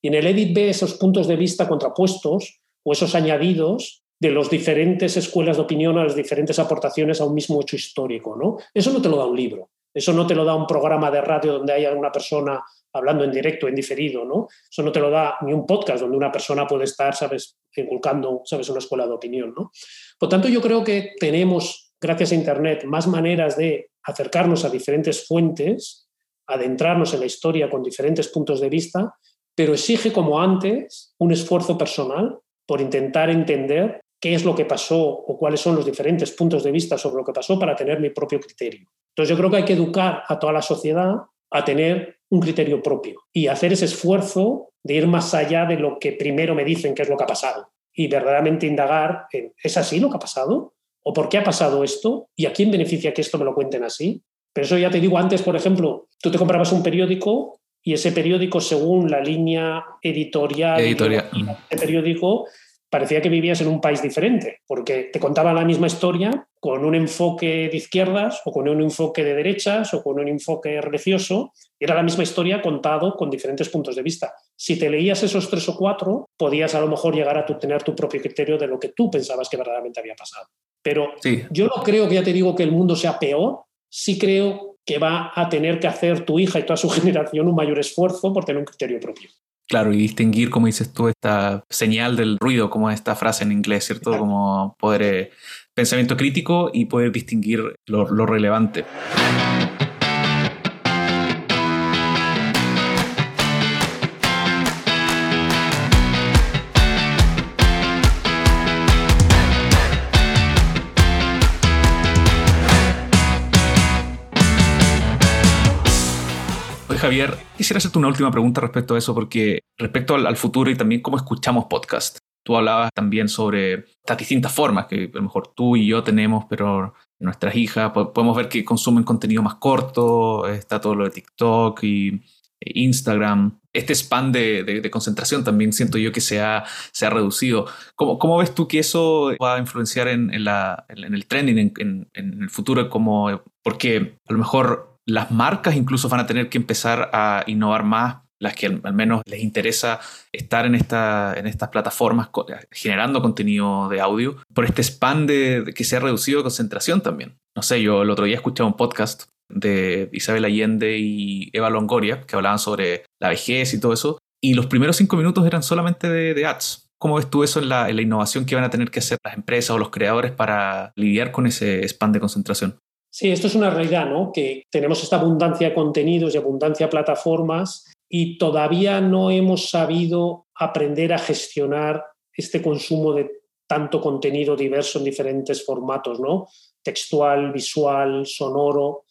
Y en el edit ve esos puntos de vista contrapuestos o esos añadidos de las diferentes escuelas de opinión a las diferentes aportaciones a un mismo hecho histórico. ¿no? Eso no te lo da un libro, eso no te lo da un programa de radio donde haya una persona hablando en directo, en diferido, ¿no? Eso no te lo da ni un podcast donde una persona puede estar, ¿sabes?, inculcando, ¿sabes?, una escuela de opinión, ¿no? Por tanto, yo creo que tenemos, gracias a Internet, más maneras de acercarnos a diferentes fuentes, adentrarnos en la historia con diferentes puntos de vista, pero exige, como antes, un esfuerzo personal por intentar entender qué es lo que pasó o cuáles son los diferentes puntos de vista sobre lo que pasó para tener mi propio criterio. Entonces yo creo que hay que educar a toda la sociedad a tener un criterio propio y hacer ese esfuerzo de ir más allá de lo que primero me dicen que es lo que ha pasado y verdaderamente indagar en, ¿es así lo que ha pasado? ¿O por qué ha pasado esto? ¿Y a quién beneficia que esto me lo cuenten así? Pero eso ya te digo antes, por ejemplo, tú te comprabas un periódico y ese periódico, según la línea editorial, editorial. de periódico, parecía que vivías en un país diferente, porque te contaban la misma historia con un enfoque de izquierdas o con un enfoque de derechas o con un enfoque religioso, y era la misma historia contado con diferentes puntos de vista. Si te leías esos tres o cuatro, podías a lo mejor llegar a tener tu propio criterio de lo que tú pensabas que verdaderamente había pasado. Pero yo no creo que ya te digo que el mundo sea peor, sí creo que va a tener que hacer tu hija y toda su generación un mayor esfuerzo por tener un criterio propio. Claro, y distinguir, como dices tú, esta señal del ruido, como esta frase en inglés, ¿cierto? Como poder, eh, pensamiento crítico y poder distinguir lo, lo relevante. Javier, quisiera hacerte una última pregunta respecto a eso, porque respecto al, futuro y también cómo escuchamos podcast. Tú hablabas también sobre estas distintas formas que a lo mejor tú y yo tenemos, pero nuestras hijas podemos ver que consumen contenido más corto, está todo lo de TikTok y e Instagram. Este span de, concentración también siento yo que se ha, se ha reducido. ¿Cómo, ¿Cómo, ves tú que eso va a influenciar en, en, la, en el trending, en, en, el futuro? Como, porque a lo mejor las marcas incluso van a tener que empezar a innovar más, las que al, menos les interesa estar en, esta, en estas plataformas generando contenido de audio, por este span de, que se ha reducido de concentración también. No sé, yo el otro día escuché un podcast de Isabel Allende y Eva Longoria, que hablaban sobre la vejez y todo eso, y los primeros cinco minutos eran solamente de, ads. ¿Cómo ves tú eso en la, en la, innovación que van a tener que hacer las empresas o los creadores para lidiar con ese span de concentración? Sí, esto es una realidad, ¿no? Que tenemos esta abundancia de contenidos y abundancia de plataformas y todavía no hemos sabido aprender a gestionar este consumo de tanto contenido diverso en diferentes formatos, ¿no? Textual, visual, sonoro.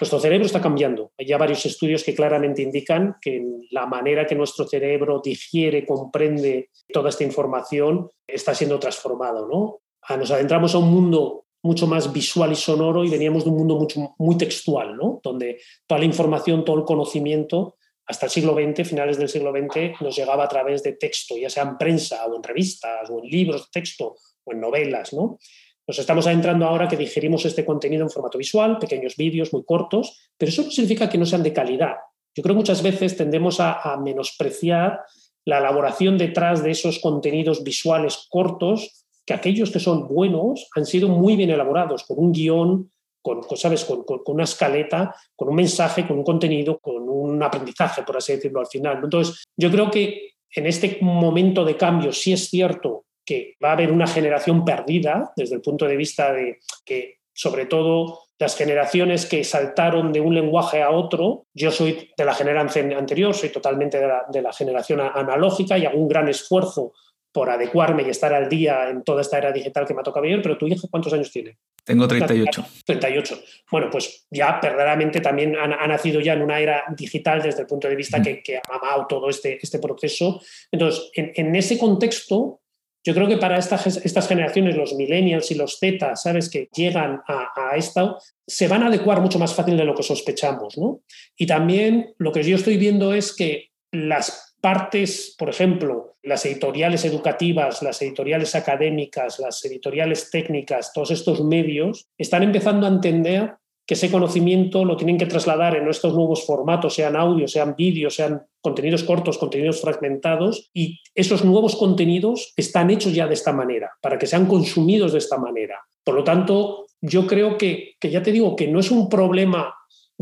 Nuestro cerebro está cambiando. Hay ya varios estudios que claramente indican que la manera que nuestro cerebro digiere, comprende toda esta información está siendo transformado, ¿no? Ah, nos adentramos a un mundo mucho más visual y sonoro y veníamos de un mundo mucho, muy textual, ¿no? donde toda la información, todo el conocimiento, hasta el siglo XX, finales del siglo XX, nos llegaba a través de texto, ya sea en prensa o en revistas o en libros de texto o en novelas. ¿no? Nos estamos adentrando ahora que digerimos este contenido en formato visual, pequeños vídeos muy cortos, pero eso no significa que no sean de calidad. Yo creo que muchas veces tendemos a menospreciar la elaboración detrás de esos contenidos visuales cortos, que aquellos que son buenos han sido muy bien elaborados, con un guion, con, ¿sabes? Con, con, una escaleta, con un mensaje, con un contenido, con un aprendizaje, por así decirlo, al final. Entonces, yo creo que en este momento de cambio sí es cierto que va a haber una generación perdida desde el punto de vista de que, sobre todo, las generaciones que saltaron de un lenguaje a otro, yo soy de la generación anterior, soy totalmente de la, de la generación analógica y hago un gran esfuerzo por adecuarme y estar al día en toda esta era digital que me ha tocado vivir, pero tu hijo, ¿cuántos años tiene? Tengo 38. 38. Bueno, pues ya verdaderamente también ha, nacido ya en una era digital desde el punto de vista que, que, ha mamado todo este, este proceso. Entonces, en, en ese contexto, yo creo que para estas, estas generaciones, los millennials y los Z, ¿sabes? Que llegan a, a, esto, se van a adecuar mucho más fácil de lo que sospechamos, ¿no? Y también lo que yo estoy viendo es que las partes, por ejemplo, las editoriales educativas, las editoriales académicas, las editoriales técnicas, todos estos medios, están empezando a entender que ese conocimiento lo tienen que trasladar en estos nuevos formatos, sean audio, sean vídeos, sean contenidos cortos, contenidos fragmentados, y esos nuevos contenidos están hechos ya de esta manera, para que sean consumidos de esta manera. Por lo tanto, yo creo que, que ya te digo que no es un problema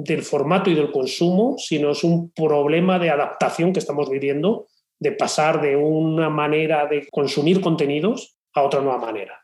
del formato y del consumo, sino es un problema de adaptación que estamos viviendo, de pasar de una manera de consumir contenidos a otra nueva manera.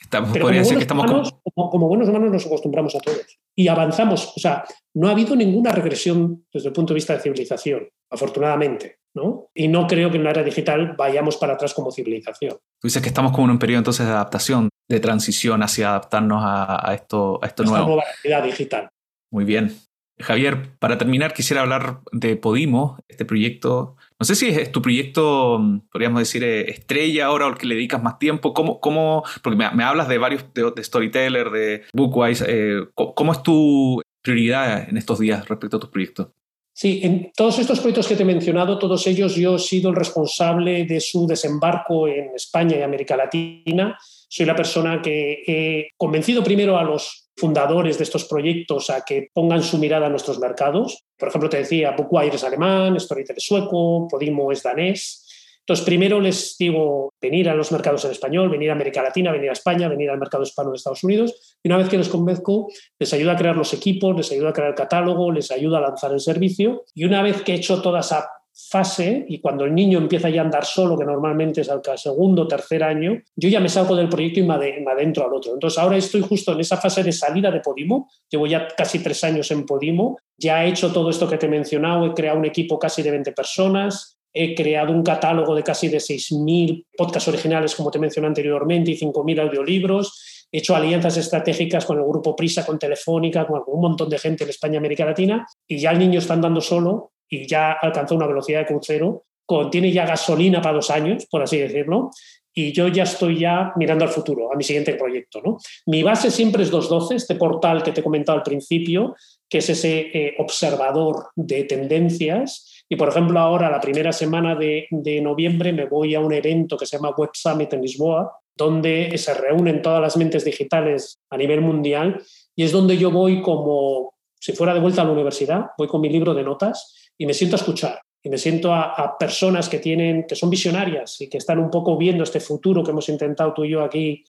Estamos, Pero como, buenos que estamos humanos, como, como, buenos humanos nos acostumbramos a todos y avanzamos. O sea, no ha habido ninguna regresión desde el punto de vista de civilización, afortunadamente. ¿no? Y no creo que en la era digital vayamos para atrás como civilización. Tú dices que estamos como en un periodo entonces de adaptación, de transición hacia adaptarnos a, a esto, a esto Esta nuevo. nueva realidad digital. Muy bien. Javier, para terminar, quisiera hablar de Podimo, este proyecto. No sé si es tu proyecto, podríamos decir, eh, estrella ahora o el que le dedicas más tiempo. ¿Cómo, cómo porque me, me hablas de varios, de, de Storyteller, de Bookwise. Eh, ¿Cómo es tu prioridad en estos días respecto a tus proyectos? Sí, en todos estos proyectos que te he mencionado, todos ellos yo he sido el responsable de su desembarco en España y América Latina. Soy la persona que he convencido primero a los fundadores de estos proyectos a que pongan su mirada a nuestros mercados. Por ejemplo, te decía, Bookwire es alemán, Storytel es sueco, Podimo es danés. Entonces, primero les digo venir a los mercados en español, venir a América Latina, venir a España, venir al mercado hispano de Estados Unidos. Y una vez que les convenzco, les ayuda a crear los equipos, les ayuda a crear el catálogo, les ayuda a lanzar el servicio. Y una vez que he hecho toda esa fase y cuando el niño empieza ya a andar solo, que normalmente es al segundo tercer año, yo ya me salgo del proyecto y me adentro al otro. Entonces ahora estoy justo en esa fase de salida de Podimo, llevo ya casi tres años en Podimo, ya he hecho todo esto que te he mencionado, he creado un equipo casi de 20 personas, he creado un catálogo de casi de 6.000 podcasts originales, como te mencioné anteriormente, y 5.000 audiolibros, he hecho alianzas estratégicas con el grupo Prisa, con Telefónica, con un montón de gente en España América Latina, y ya el niño está andando solo y ya alcanzó una velocidad de crucero, contiene ya gasolina para dos años, por así decirlo, y yo ya estoy ya mirando al futuro, a mi siguiente proyecto. ¿no? Mi base siempre es 212, este portal que te he comentado al principio, que es ese eh, observador de tendencias. Y, por ejemplo, ahora, la primera semana de, de, noviembre, me voy a un evento que se llama Web Summit en Lisboa, donde se reúnen todas las mentes digitales a nivel mundial, y es donde yo voy como si fuera de vuelta a la universidad, voy con mi libro de notas y me siento a escuchar y me siento a, a, personas que tienen que son visionarias y que están un poco viendo este futuro que hemos intentado tú y yo aquí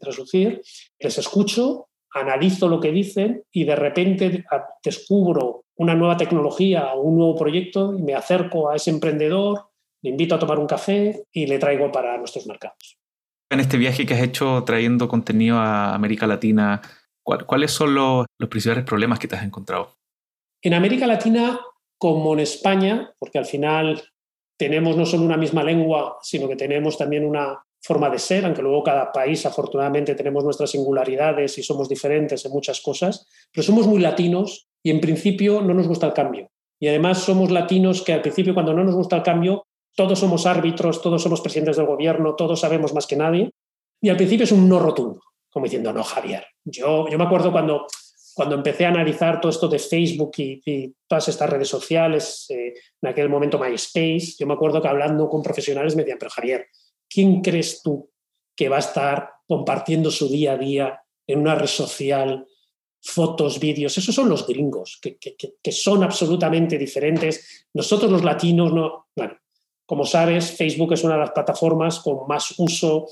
traducir les escucho analizo lo que dicen y de repente descubro una nueva tecnología o un nuevo proyecto y me acerco a ese emprendedor le invito a tomar un café y le traigo para nuestros mercados en este viaje que has hecho trayendo contenido a América Latina ¿cuáles son los, los principales problemas que te has encontrado? En América Latina como en España, porque al final tenemos no solo una misma lengua, sino que tenemos también una forma de ser, aunque luego cada país afortunadamente tenemos nuestras singularidades y somos diferentes en muchas cosas, pero somos muy latinos y en principio no nos gusta el cambio. Y además somos latinos que al principio cuando no nos gusta el cambio, todos somos árbitros, todos somos presidentes del gobierno, todos sabemos más que nadie. Y al principio es un no rotundo, como diciendo, no, Javier. Yo, yo me acuerdo cuando cuando empecé a analizar todo esto de Facebook y, todas estas redes sociales, eh, en aquel momento MySpace, yo me acuerdo que hablando con profesionales me decían, pero Javier, ¿quién crees tú que va a estar compartiendo su día a día en una red social, fotos, vídeos. Esos son los gringos, que, que, son absolutamente diferentes. Nosotros los latinos, no. Bueno, como sabes, Facebook es una de las plataformas con más uso.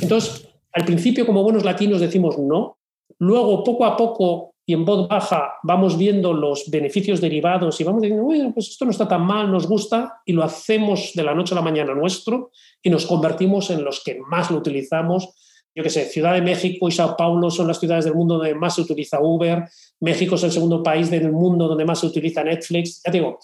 Entonces, al principio, como buenos latinos, decimos no. Luego, poco a poco, y en voz baja vamos viendo los beneficios derivados y vamos diciendo, bueno, pues esto no está tan mal, nos gusta y lo hacemos de la noche a la mañana nuestro y nos convertimos en los que más lo utilizamos. Yo qué sé, Ciudad de México y Sao Paulo son las ciudades del mundo donde más se utiliza Uber, México es el segundo país del mundo donde más se utiliza Netflix. Ya digo,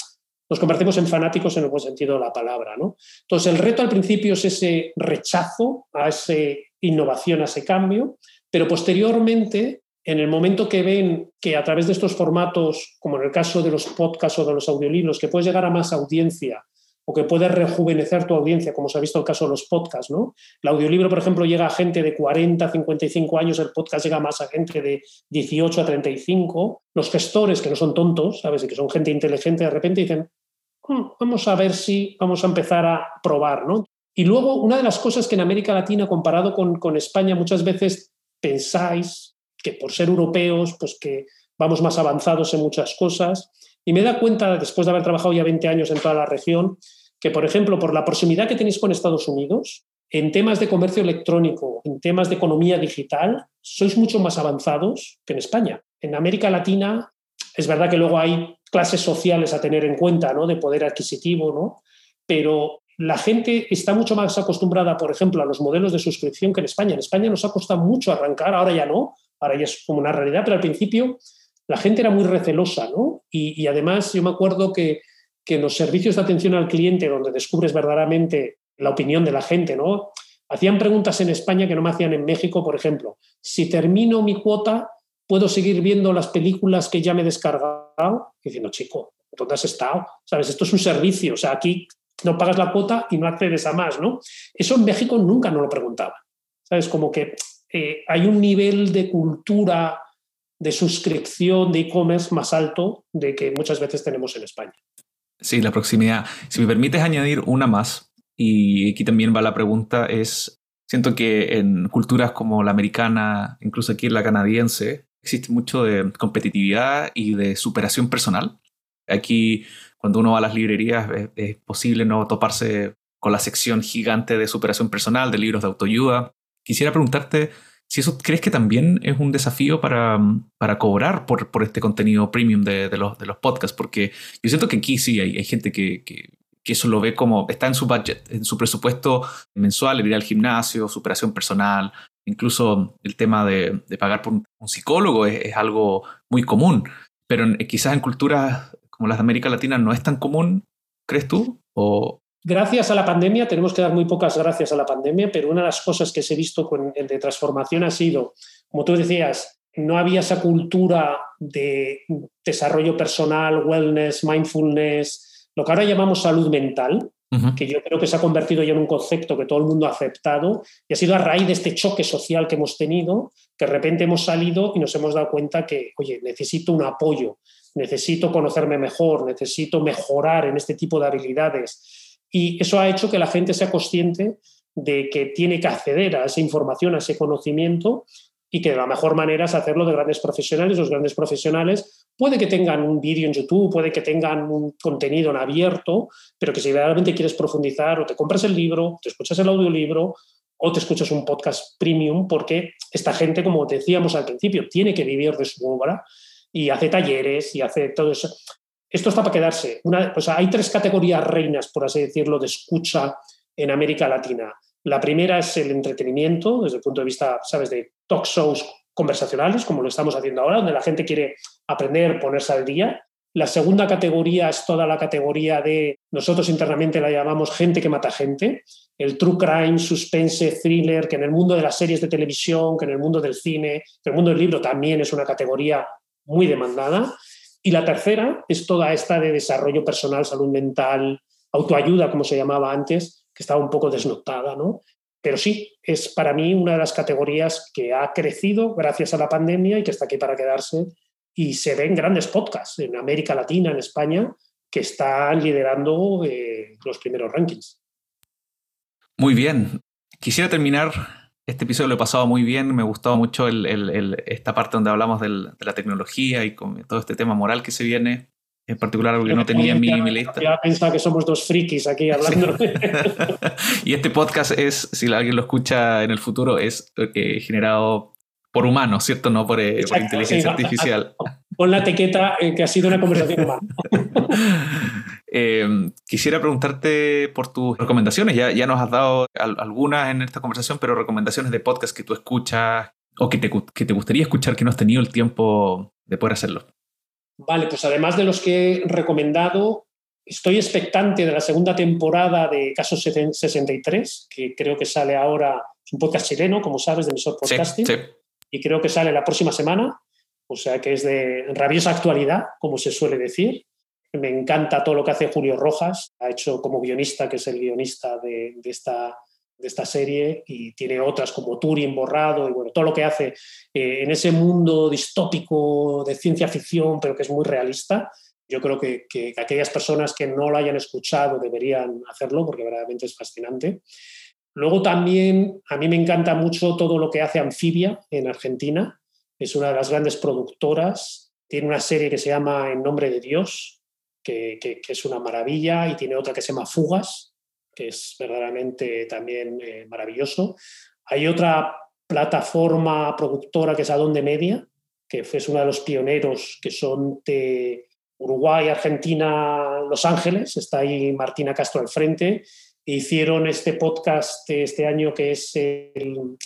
nos convertimos en fanáticos en el buen sentido de la palabra. ¿no? Entonces, el reto al principio es ese rechazo a esa innovación, a ese cambio, pero posteriormente en el momento que ven que a través de estos formatos, como en el caso de los podcasts o de los audiolibros, que puedes llegar a más audiencia o que puedes rejuvenecer tu audiencia, como se ha visto el caso de los podcasts, ¿no? El audiolibro, por ejemplo, llega a gente de 40, 55 años, el podcast llega más a gente de 18 a 35. Los gestores, que no son tontos, ¿sabes? Y que son gente inteligente, de repente dicen, hmm, vamos a ver si vamos a empezar a probar, ¿no? Y luego, una de las cosas que en América Latina, comparado con, con España, muchas veces pensáis que por ser europeos, pues que vamos más avanzados en muchas cosas. Y me da cuenta, después de haber trabajado ya 20 años en toda la región, que, por ejemplo, por la proximidad que tenéis con Estados Unidos, en temas de comercio electrónico, en temas de economía digital, sois mucho más avanzados que en España. En América Latina es verdad que luego hay clases sociales a tener en cuenta, ¿no? De poder adquisitivo, ¿no? Pero la gente está mucho más acostumbrada, por ejemplo, a los modelos de suscripción que en España. En España nos ha costado mucho arrancar, ahora ya no, ahora ya es como una realidad, pero al principio la gente era muy recelosa, ¿no? Y, además yo me acuerdo que, que en los servicios de atención al cliente, donde descubres verdaderamente la opinión de la gente, ¿no? Hacían preguntas en España que no me hacían en México, por ejemplo. Si termino mi cuota, ¿puedo seguir viendo las películas que ya me he descargado? diciendo, chico, ¿dónde has estado? ¿Sabes? Esto es un servicio. O sea, aquí no pagas la cuota y no accedes a más, ¿no? Eso en México nunca no lo preguntaba. ¿Sabes? Como que eh, hay un nivel de cultura de suscripción de e-commerce más alto de que muchas veces tenemos en España. Sí, la proximidad. Si me permites añadir una más, y aquí también va la pregunta, es, siento que en culturas como la americana, incluso aquí en la canadiense, existe mucho de competitividad y de superación personal. Aquí, cuando uno va a las librerías, es, es posible no toparse con la sección gigante de superación personal, de libros de autoayuda, quisiera preguntarte si eso crees que también es un desafío para, para cobrar por, por, este contenido premium de, los, de los podcasts, porque yo siento que aquí sí hay, gente que, que, eso lo ve como está en su budget, en su presupuesto mensual, ir al gimnasio, superación personal, incluso el tema de, de pagar por un, psicólogo es, algo muy común, pero quizás en culturas como las de América Latina no es tan común, ¿crees tú? ¿O, Gracias a la pandemia, tenemos que dar muy pocas gracias a la pandemia, pero una de las cosas que se ha visto de transformación ha sido, como tú decías, no había esa cultura de desarrollo personal, wellness, mindfulness, lo que ahora llamamos salud mental, que yo creo que se ha convertido ya en un concepto que todo el mundo ha aceptado y ha sido a raíz de este choque social que hemos tenido, que de repente hemos salido y nos hemos dado cuenta que, oye, necesito un apoyo, necesito conocerme mejor, necesito mejorar en este tipo de habilidades y eso ha hecho que la gente sea consciente de que tiene que acceder a esa información, a ese conocimiento y que la mejor manera es hacerlo de grandes profesionales. Los grandes profesionales puede que tengan un vídeo en YouTube, puede que tengan un contenido en abierto, pero que si realmente quieres profundizar o te compras el libro, te escuchas el audiolibro o te escuchas un podcast premium, porque esta gente, como decíamos al principio, tiene que vivir de su obra y hace talleres y hace todo eso esto está para quedarse. Una, hay tres categorías reinas, por así decirlo, de escucha en América Latina. La primera es el entretenimiento, desde el punto de vista, ¿sabes?, de talk shows conversacionales, como lo estamos haciendo ahora, donde la gente quiere aprender, ponerse al día. La segunda categoría es toda la categoría de, nosotros internamente la llamamos gente que mata gente, el true crime, suspense, thriller, que en el mundo de las series de televisión, que en el mundo del cine, que en el mundo del libro también es una categoría muy demandada. Y la tercera es toda esta de desarrollo personal, salud mental, autoayuda, como se llamaba antes, que estaba un poco desnotada, ¿no? Pero sí, es para mí una de las categorías que ha crecido gracias a la pandemia y que está aquí para quedarse. Y se ven grandes podcasts en América Latina, en España, que están liderando eh, los primeros rankings. Muy bien. Quisiera terminar Este episodio lo he pasado muy bien, me gustó mucho esta parte donde hablamos de la tecnología y con todo este tema moral que se viene, en particular algo que no tenía en mi, lista. Ya pensaba que somos dos frikis aquí hablando. y este podcast es, si alguien lo escucha en el futuro, es eh, generado por humanos, ¿cierto? No por, eh, inteligencia artificial. Pon la etiqueta que ha sido una conversación humana. Em, quisiera preguntarte por tus recomendaciones. Ya, ya nos has dado algunas en esta conversación, pero recomendaciones de podcast que tú escuchas o que te, que te gustaría escuchar que no has tenido el tiempo de poder hacerlo. Vale, pues además de los que he recomendado, estoy expectante de la segunda temporada de Caso 63, que creo que sale ahora, es un podcast chileno, como sabes, de emisor podcasting, y creo que sale la próxima semana, o sea que es de rabiosa actualidad, como se suele decir. Me encanta todo lo que hace Julio Rojas, ha hecho como guionista, que es el guionista de, esta, de esta serie, y tiene otras como Turing borrado, y bueno, todo lo que hace eh, en ese mundo distópico de ciencia ficción, pero que es muy realista. Yo creo que, que, aquellas personas que no lo hayan escuchado deberían hacerlo, porque verdaderamente es fascinante. Luego también a mí me encanta mucho todo lo que hace Amphibia en Argentina. Es una de las grandes productoras. Tiene una serie que se llama En nombre de Dios, que, es una maravilla, y tiene otra que se llama Fugas, que es verdaderamente también eh, maravilloso. Hay otra plataforma productora que es Adonde Media, que fue uno de los pioneros que son de Uruguay, Argentina, Los Ángeles. Está ahí Martina Castro al frente. Hicieron este podcast este año que es el,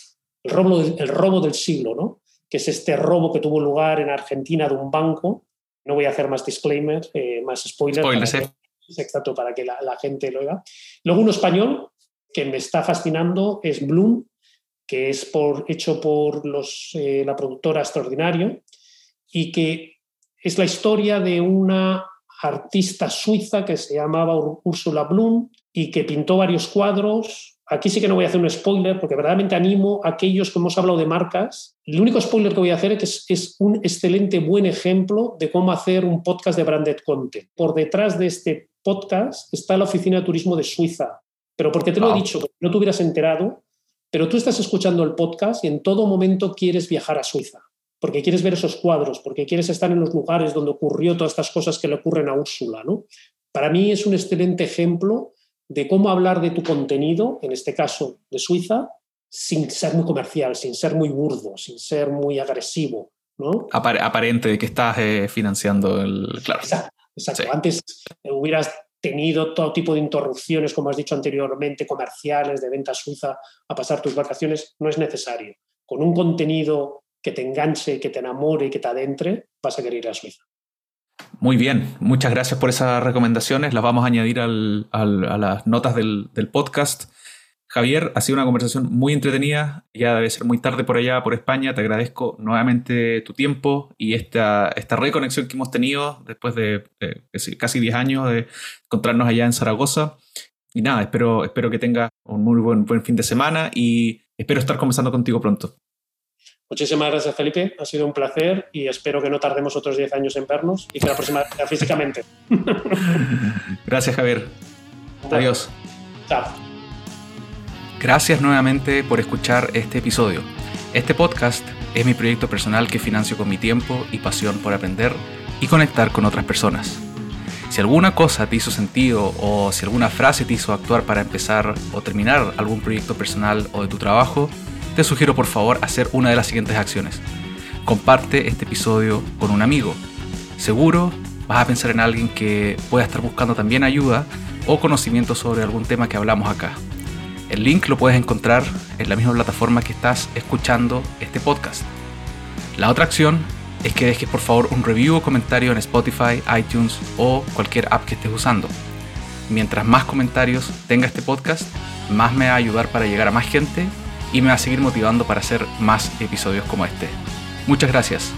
robo, el robo del siglo, ¿no? que es este robo que tuvo lugar en Argentina de un banco no voy a hacer más disclaimer, eh, más spoilers. Spoilers, para, que, exacto, para que la, gente lo vea. Luego uno español que me está fascinando es Bloom, que es por, hecho por los, eh, la productora Extraordinario y que es la historia de una artista suiza que se llamaba Ursula Bloom y que pintó varios cuadros Aquí sí que no voy a hacer un spoiler porque verdaderamente animo a aquellos que hemos hablado de marcas. El único spoiler que voy a hacer es que es, un excelente buen ejemplo de cómo hacer un podcast de branded content. Por detrás de este podcast está la Oficina de Turismo de Suiza. Pero porque te lo he dicho, no te hubieras enterado, pero tú estás escuchando el podcast y en todo momento quieres viajar a Suiza, porque quieres ver esos cuadros, porque quieres estar en los lugares donde ocurrió todas estas cosas que le ocurren a Úrsula. ¿no? Para mí es un excelente ejemplo de cómo hablar de tu contenido, en este caso de Suiza, sin ser muy comercial, sin ser muy burdo, sin ser muy agresivo. ¿no? aparente de que estás eh, financiando el... Claro. Exacto. Antes hubieras tenido todo tipo de interrupciones, como has dicho anteriormente, comerciales, de venta suiza, a pasar tus vacaciones, no es necesario. Con un contenido que te enganche, que te enamore, que te adentre, vas a querer ir a Suiza. Muy bien, muchas gracias por esas recomendaciones. Las vamos a añadir a las notas del, podcast. Javier, ha sido una conversación muy entretenida. Ya debe ser muy tarde por allá, por España. Te agradezco nuevamente tu tiempo y esta, esta reconexión que hemos tenido después de casi 10 años de encontrarnos allá en Zaragoza. Y nada, espero, espero que tengas un muy buen, buen fin de semana y espero estar conversando contigo pronto. Muchísimas gracias, Felipe. Ha sido un placer y espero que no tardemos otros 10 años en vernos y que la próxima sea físicamente. gracias, Javier. Adiós. Chao. Gracias nuevamente por escuchar este episodio. Este podcast es mi proyecto personal que financio con mi tiempo y pasión por aprender y conectar con otras personas. Si alguna cosa te hizo sentido o si alguna frase te hizo actuar para empezar o terminar algún proyecto personal o de tu trabajo, te sugiero por favor hacer una de las siguientes acciones. Comparte este episodio con un amigo. Seguro vas a pensar en alguien que pueda estar buscando también ayuda o conocimiento sobre algún tema que hablamos acá. El link lo puedes encontrar en la misma plataforma que estás escuchando este podcast. La otra acción es que dejes por favor un review o comentario en Spotify, iTunes o cualquier app que estés usando. Mientras más comentarios tenga este podcast, más me va a ayudar para llegar a más gente y me va a seguir motivando para hacer más episodios como este. Muchas gracias.